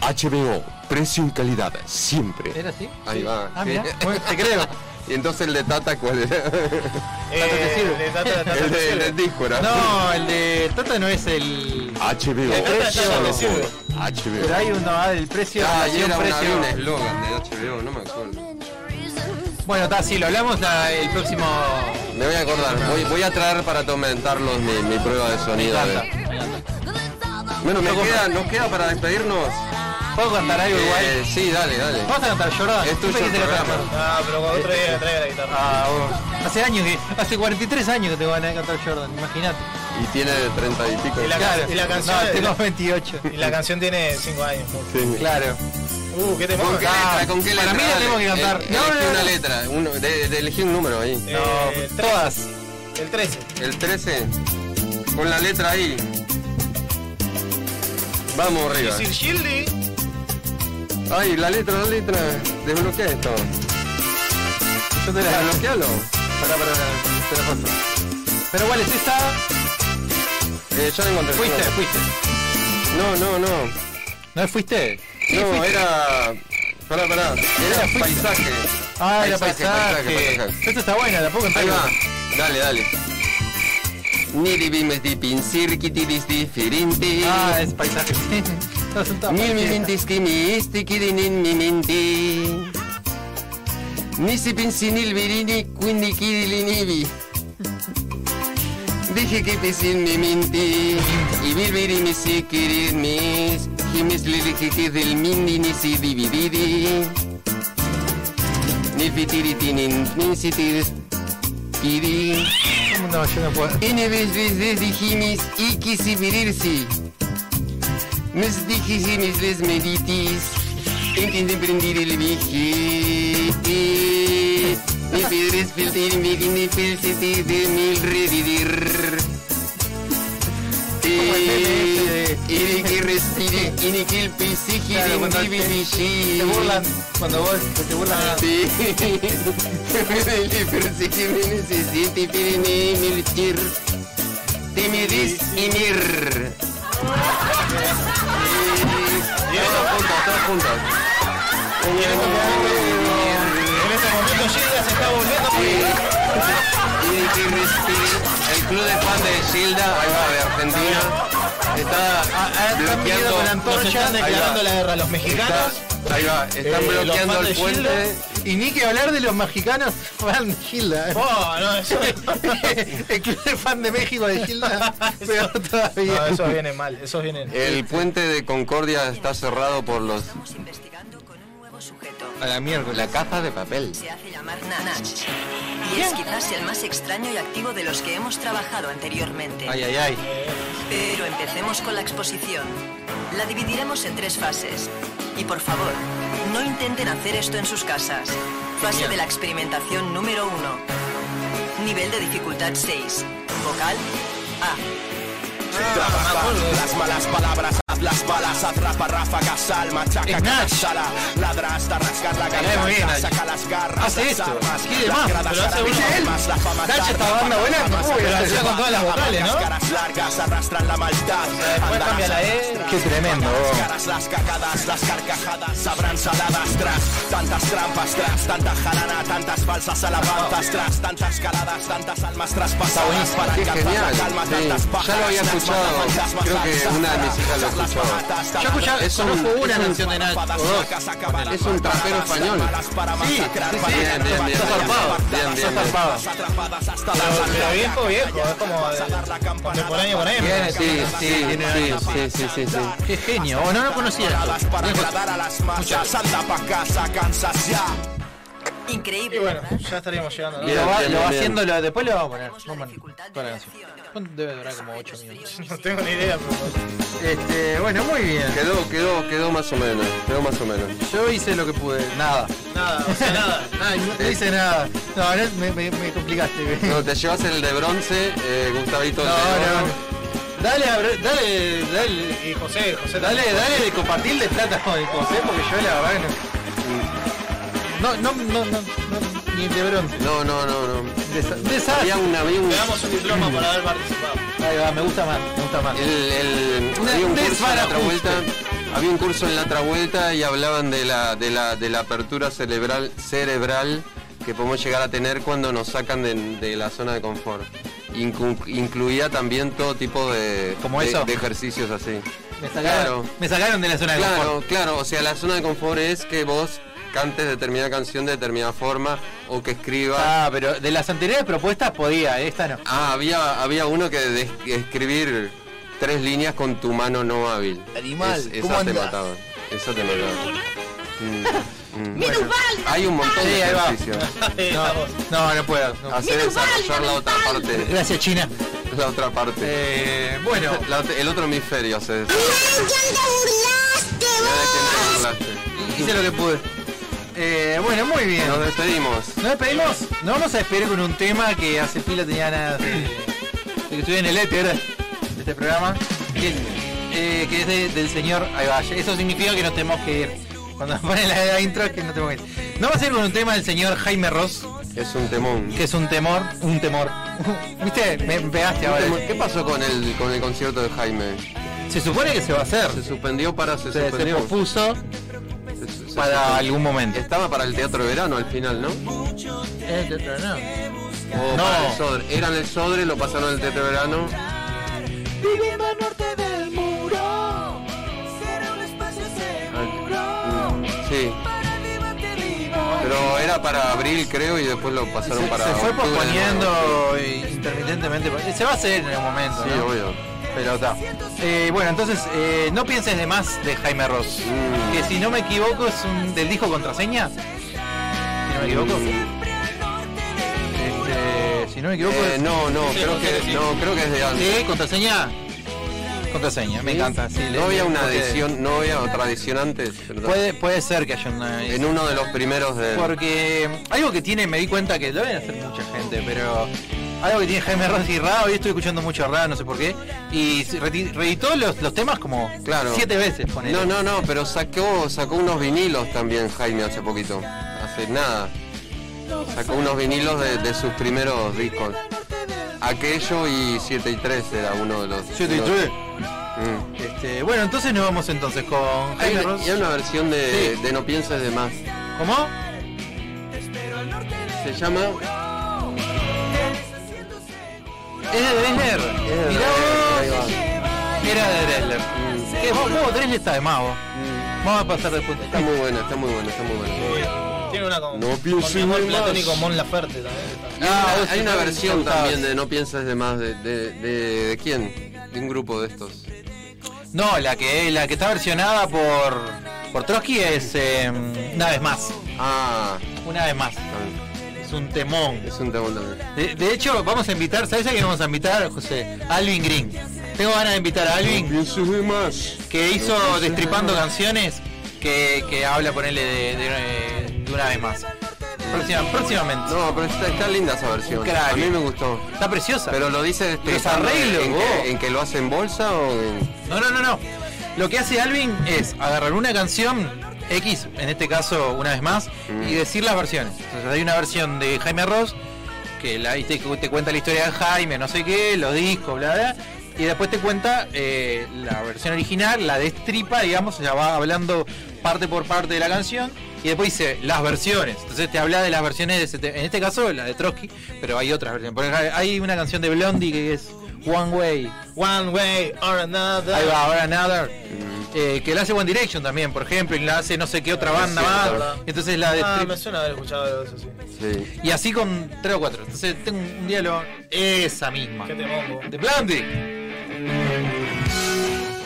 HBO, precio y calidad, siempre. ¿Era así? Ahí va. Ah, sí. mira, te creo. Y entonces el de Tata, ¿cuál era? Eh, el de Tata- Tata el de, el de disco era. No, el de Tata no es el. HBO, El Tata sirve. por HBO. Pero hay uno ah, del precio. Ah, y era precio. un eslogan de HBO, no me acuerdo. Bueno, está, sí, lo hablamos la- el próximo. Me voy a acordar, voy, voy a traer para comentarlos mi, mi prueba de Me sonido. encanta, de- me encanta. Bueno, me queda, nos queda para despedirnos. ¿Puedo cantar algo Eh, igual? sí, dale, dale. Vamos a cantar Jordan. Es tuyo el programa. Ah, pero otro día traiga la guitarra. Ah, bueno. Hace años que. Hace 43 años que te van a cantar Jordan, imagínate. Y tiene treinta y pico. Y la, Claro. y la canción. No, tengo la- 28. y la canción tiene 5 años. Sí. Claro. Uh, ¿qué te ¿Con qué letra? ¿Con qué letra? para mí la tengo que cantar. Eh, No, elegí no, no. una letra, uno, de, de- elegí un número ahí. Eh, No, el todas. El 13. El 13, con la letra ahí. Vamos arriba. Shildy. Ay, la letra, la letra. Desbloquea esto. Yo te la. Desbloquealo. Pará, pará, pará, te la paso. Pero ¿cuál es esta? Eh, ya la encontré. Fuiste, fuiste. No, no, no. ¿No fuiste? No, era. Pará, pará. Era paisaje. Ah, era Paisaje, paisaje. paisaje. Esta está buena, la puedo cantar. Ahí va. Dale, dale. Niribimes di pinsirkitiris diferente. Ah, es paisaje. No, Mil paisajes. mimintis que mi en mi mente. Ni si pensi nil verini quindi chiri en mi mente y mil verini si quererme. Que me que del mindi ni si dividiri. Ni fitiri tienen ni si te despidi. ¿Cómo no? Yo no puedo. N veces dijimos y quise verirse. Mes dijimos les meditis. Entiende prender el viaje. Claro, cuando te, te burlan, cuando vos te burlan. Sí, pero sé que me necesite. Te me des y juntas. En se está volviendo. El club de fan de Gilda, ahí va, de Argentina, está Están bloqueando viniendo con Ahí va. declarando la guerra a los mexicanos. Está- ahí va, están Eh, bloqueando el puente. Y ni que hablar de los mexicanos fan de Gilda. ¿eh? Oh, no, eso, El club de fan de México de Gilda peor todavía. no, eso viene mal, eso viene. El puente de Concordia está cerrado por los A la miércoles. la caja de papel. Se hace llamar Nanach. Y es quizás el más extraño y activo de los que hemos trabajado anteriormente. Ay, ay, ay. Pero empecemos con la exposición. La dividiremos en tres fases. Y por favor, no intenten hacer esto en sus casas. Fase de la experimentación número uno. Nivel de dificultad 6. Vocal A. Las malas palabras, las balas, atrapa ráfagas, sal, machaca, sala, ladra hasta rascar la garganta, saca las garras, Hace las esto. armas, armas, la fama esta banda buena, ramas, ¿cómo ramas, lo hacía con todas las vocales, no? caras largas arrastran la maldad. Después Andarás cambia la E. Qué tremendo, caras, las cagadas, las carcajadas sabrán saladas tras tantas trampas, tras tanta jarana, tantas falsas alabanzas, tras tantas caladas, tantas almas traspasadas para alcanzar la calma, tantas Ya lo había escuchado. Creo que una de mis hijas lo Yo escuchaba, Es un- conozco una es un- canción de Nacho. Es un trapero español. Sí, sí, sí. Bien, bien, bien. Zarpado. Bien, bien, Está bien. zarpado. Pero, pero viejo, viejo, es como de- contemporáneo con él. Bien, Sí, sí, sí, sí, sí, sí, sí. Qué genio. Oh, no lo conocía. Pa' casa, cansas ya. Increíble. Y bueno, ¿verdad? ya estaríamos llegando. ¿no? Y lo va, bien, lo va bien. haciendo, lo- después lo vamos a poner. Vamos a poner Dificultad toda la de canción. creación. ¿Cuánto Debe durar como 8 minutos. No tengo ni idea, pero. Este, bueno, muy bien. Quedó, quedó, quedó más o menos. Quedó más o menos. Yo hice lo que pude. Nada. Nada, o sea, nada. Ay, no, no hice nada. No, no, me, me, me complicaste. No, te llevas el de bronce, eh, Gustavito No, de oro. no. Dale, dale, dale, Y José, José dale, dale de compartir de plata con el José, porque yo la verdad que no. No, no, no, no, no, ni de bronce. No, no, no, no. Desa- desastre. Había un, había un, Le damos un diploma por haber participado. Ahí va, me gusta más, me gusta más. el, el- había un curso en la otra vuelta. Había un curso en la otra vuelta y hablaban de la, de la, de la apertura cerebral, cerebral que podemos llegar a tener cuando nos sacan de, de la zona de confort. Inclu- incluía también todo tipo de, ¿Como de- eso? de ejercicios así. Me sacaron, Claro. me sacaron de la zona de Claro, confort. claro, o sea, la zona de confort es que vos cantes determinada canción de determinada forma o que escribas. Ah, pero de las anteriores propuestas podía, esta no. Ah, había, había uno que de, de escribir tres líneas con tu mano no hábil. Animal, Es- esa ¿cómo te andás? mataba. Esa te mataba. Mm, mm. Bueno, Hay un montón de ejercicios. no, no, no puedo. no. Hacer desarrollar la otra parte. Gracias, China. La otra parte. Eh, bueno, La el otro hemisferio se te burlaste. hice lo que pude. Eh, bueno, muy bien. Nos despedimos. ¿Nos despedimos? Nos vamos a despedir con un tema que hace pila tenía ganas de, de que estuviera en el éter de este programa. Que es, eh, que es de- del señor. Va, eso significa que no tenemos que ir. Cuando nos ponen la, la intro es que no tenemos que ir. No va a ser con un tema del señor Jaime Ross, Es un temón. que es un temor, un temor. ¿Viste? Me pegaste ahora. ¿Qué pasó con el, con el concierto de Jaime? Se supone que se va a hacer. Se suspendió para se, Se, suspendió. Se- para algún momento. Estaba para el teatro de verano al final, ¿no? Eh, que otro no. O No. para el Sodre. Eran el Sodre, lo pasaron al teatro de verano. Viviendo al norte del muro, será un espacio seguro. Mm, Sí. Pero era para abril, creo, y después lo pasaron Se, para se fue octubre, posponiendo intermitentemente. Se va a hacer en algún momento. Sí, ¿no? obvio. Eh, bueno, entonces, eh, no pienses de más de Jaime Ross. Mm. Que si no me equivoco es un del disco contraseña. Si no me equivoco. Este, si no me equivoco. Eh, es- no, no, creo que sí. no, creo que es de antes. Sí, contraseña. Contraseña, me encanta. Sí, no había una edición, no había otra edición antes, ¿verdad? Puede, puede ser que haya una En uno de los primeros de. Porque algo que tiene, me di cuenta que lo deben hacer mucha gente, pero algo que tiene Jaime Ross y Ra, hoy estoy escuchando mucho Ra, no sé por qué, y reeditó los, los temas como Claro. siete veces, ponele. No, no, no, pero sacó, sacó unos vinilos también Jaime hace poquito. Hace nada. Sacó unos vinilos de, de sus primeros discos. Aquello y 7 y 3 era uno de los. 7 y uno- 3. Mm. Este, bueno, entonces nos vamos entonces con Hay Jaime una, Ross. y hay una versión de, Sí. de No pienses de más. ¿Cómo? Se llama ¿Es de Dresler? Mirá vos. Era de Dresler. ¿Qué? Vos, vos, Dresler está de mago. Vamos a pasar después. Está muy buena, está muy buena, está muy buena. Tiene una con, No con pienses mi amor de más. platónico Mon Laferte también. Ah, una- vos hay una versión también de No pienses de más, de, de, de, de quién? De un grupo de estos. No, la que, la que está versionada por, por Trotsky es eh, una vez más. Ah, Una vez más. Es un temón. es un tema también. De, de hecho, vamos a invitar, ¿sabes a quién vamos a invitar, José? Alvin Green. Tengo ganas de invitar a Alvin, de más. que hizo Destripando Canciones, que, que habla, ponerle de, de- de una vez más. Próxima- próximamente. No, pero está, está linda esa versión. A mí me gustó. Está preciosa. Pero lo dice Los pensando arreglos, en, que, en que lo hace en bolsa o en... No, no, no, no. Lo que hace Alvin es agarrar una canción X, en este caso una vez más, y decir las versiones. Entonces hay una versión de Jaime Ross que la, te, te cuenta la historia de Jaime, no sé qué, los discos, bla, bla. Y después te cuenta eh, la versión original, la destripa, digamos, ya va hablando parte por parte de la canción. Y después dice las versiones. Entonces te habla de las versiones de ese te- En este caso, la de Trotsky, pero hay otras versiones. Por ejemplo, hay una canción de Blondie que es One Way. One way or another. Ahí va, ahora Another. Eh, que la hace One Direction también, por ejemplo, y la hace no sé qué otra banda más. Entonces la de Ah, me suena haber escuchado de eso, sí. Sí. Y así con tres o cuatro. Entonces tengo un diálogo. Esa misma. ¿Qué te mongo? De Blondie.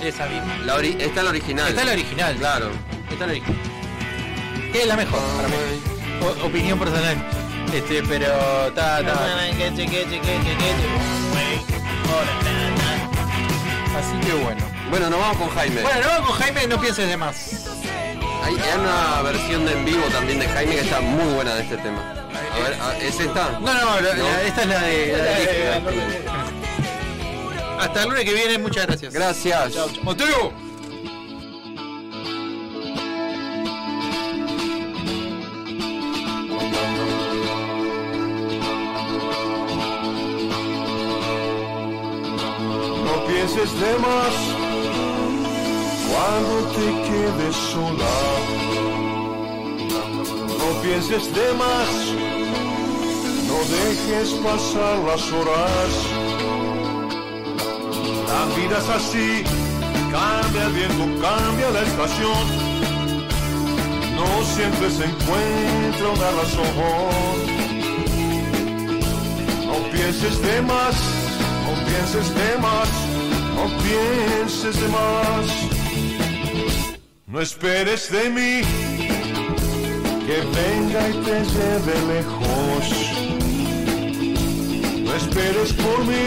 Esa misma. La ori- está la original. Está la original. Claro. Está la original. Que es la mejor para mí. O- opinión personal. Este, pero está. Así que bueno. Bueno, nos vamos con Jaime. Bueno, no vamos con Jaime, no pienses de más. Hay, hay una versión de en vivo también de Jaime que está muy buena de este tema. A ver, a- ¿es esta? No, no, la- la- esta es la de. la de- Hasta el lunes que viene, muchas gracias. Gracias. Mateo. No pienses de más cuando te quedes sola. No pienses de más, no dejes pasar las horas. La vida es así, cambia el viento, cambia la estación. No siempre se encuentra una razón. No pienses de más, no pienses de más, no pienses de más. No esperes de mí que venga y te lleve lejos. No esperes por mí,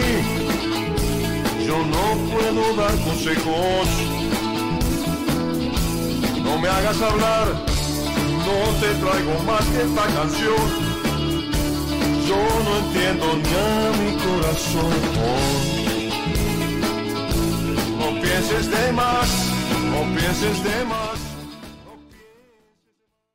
yo no puedo dar consejos. No me hagas hablar, no te traigo más que esta canción. Yo no entiendo ni a mi corazón. Pienses de más, no pienses de más.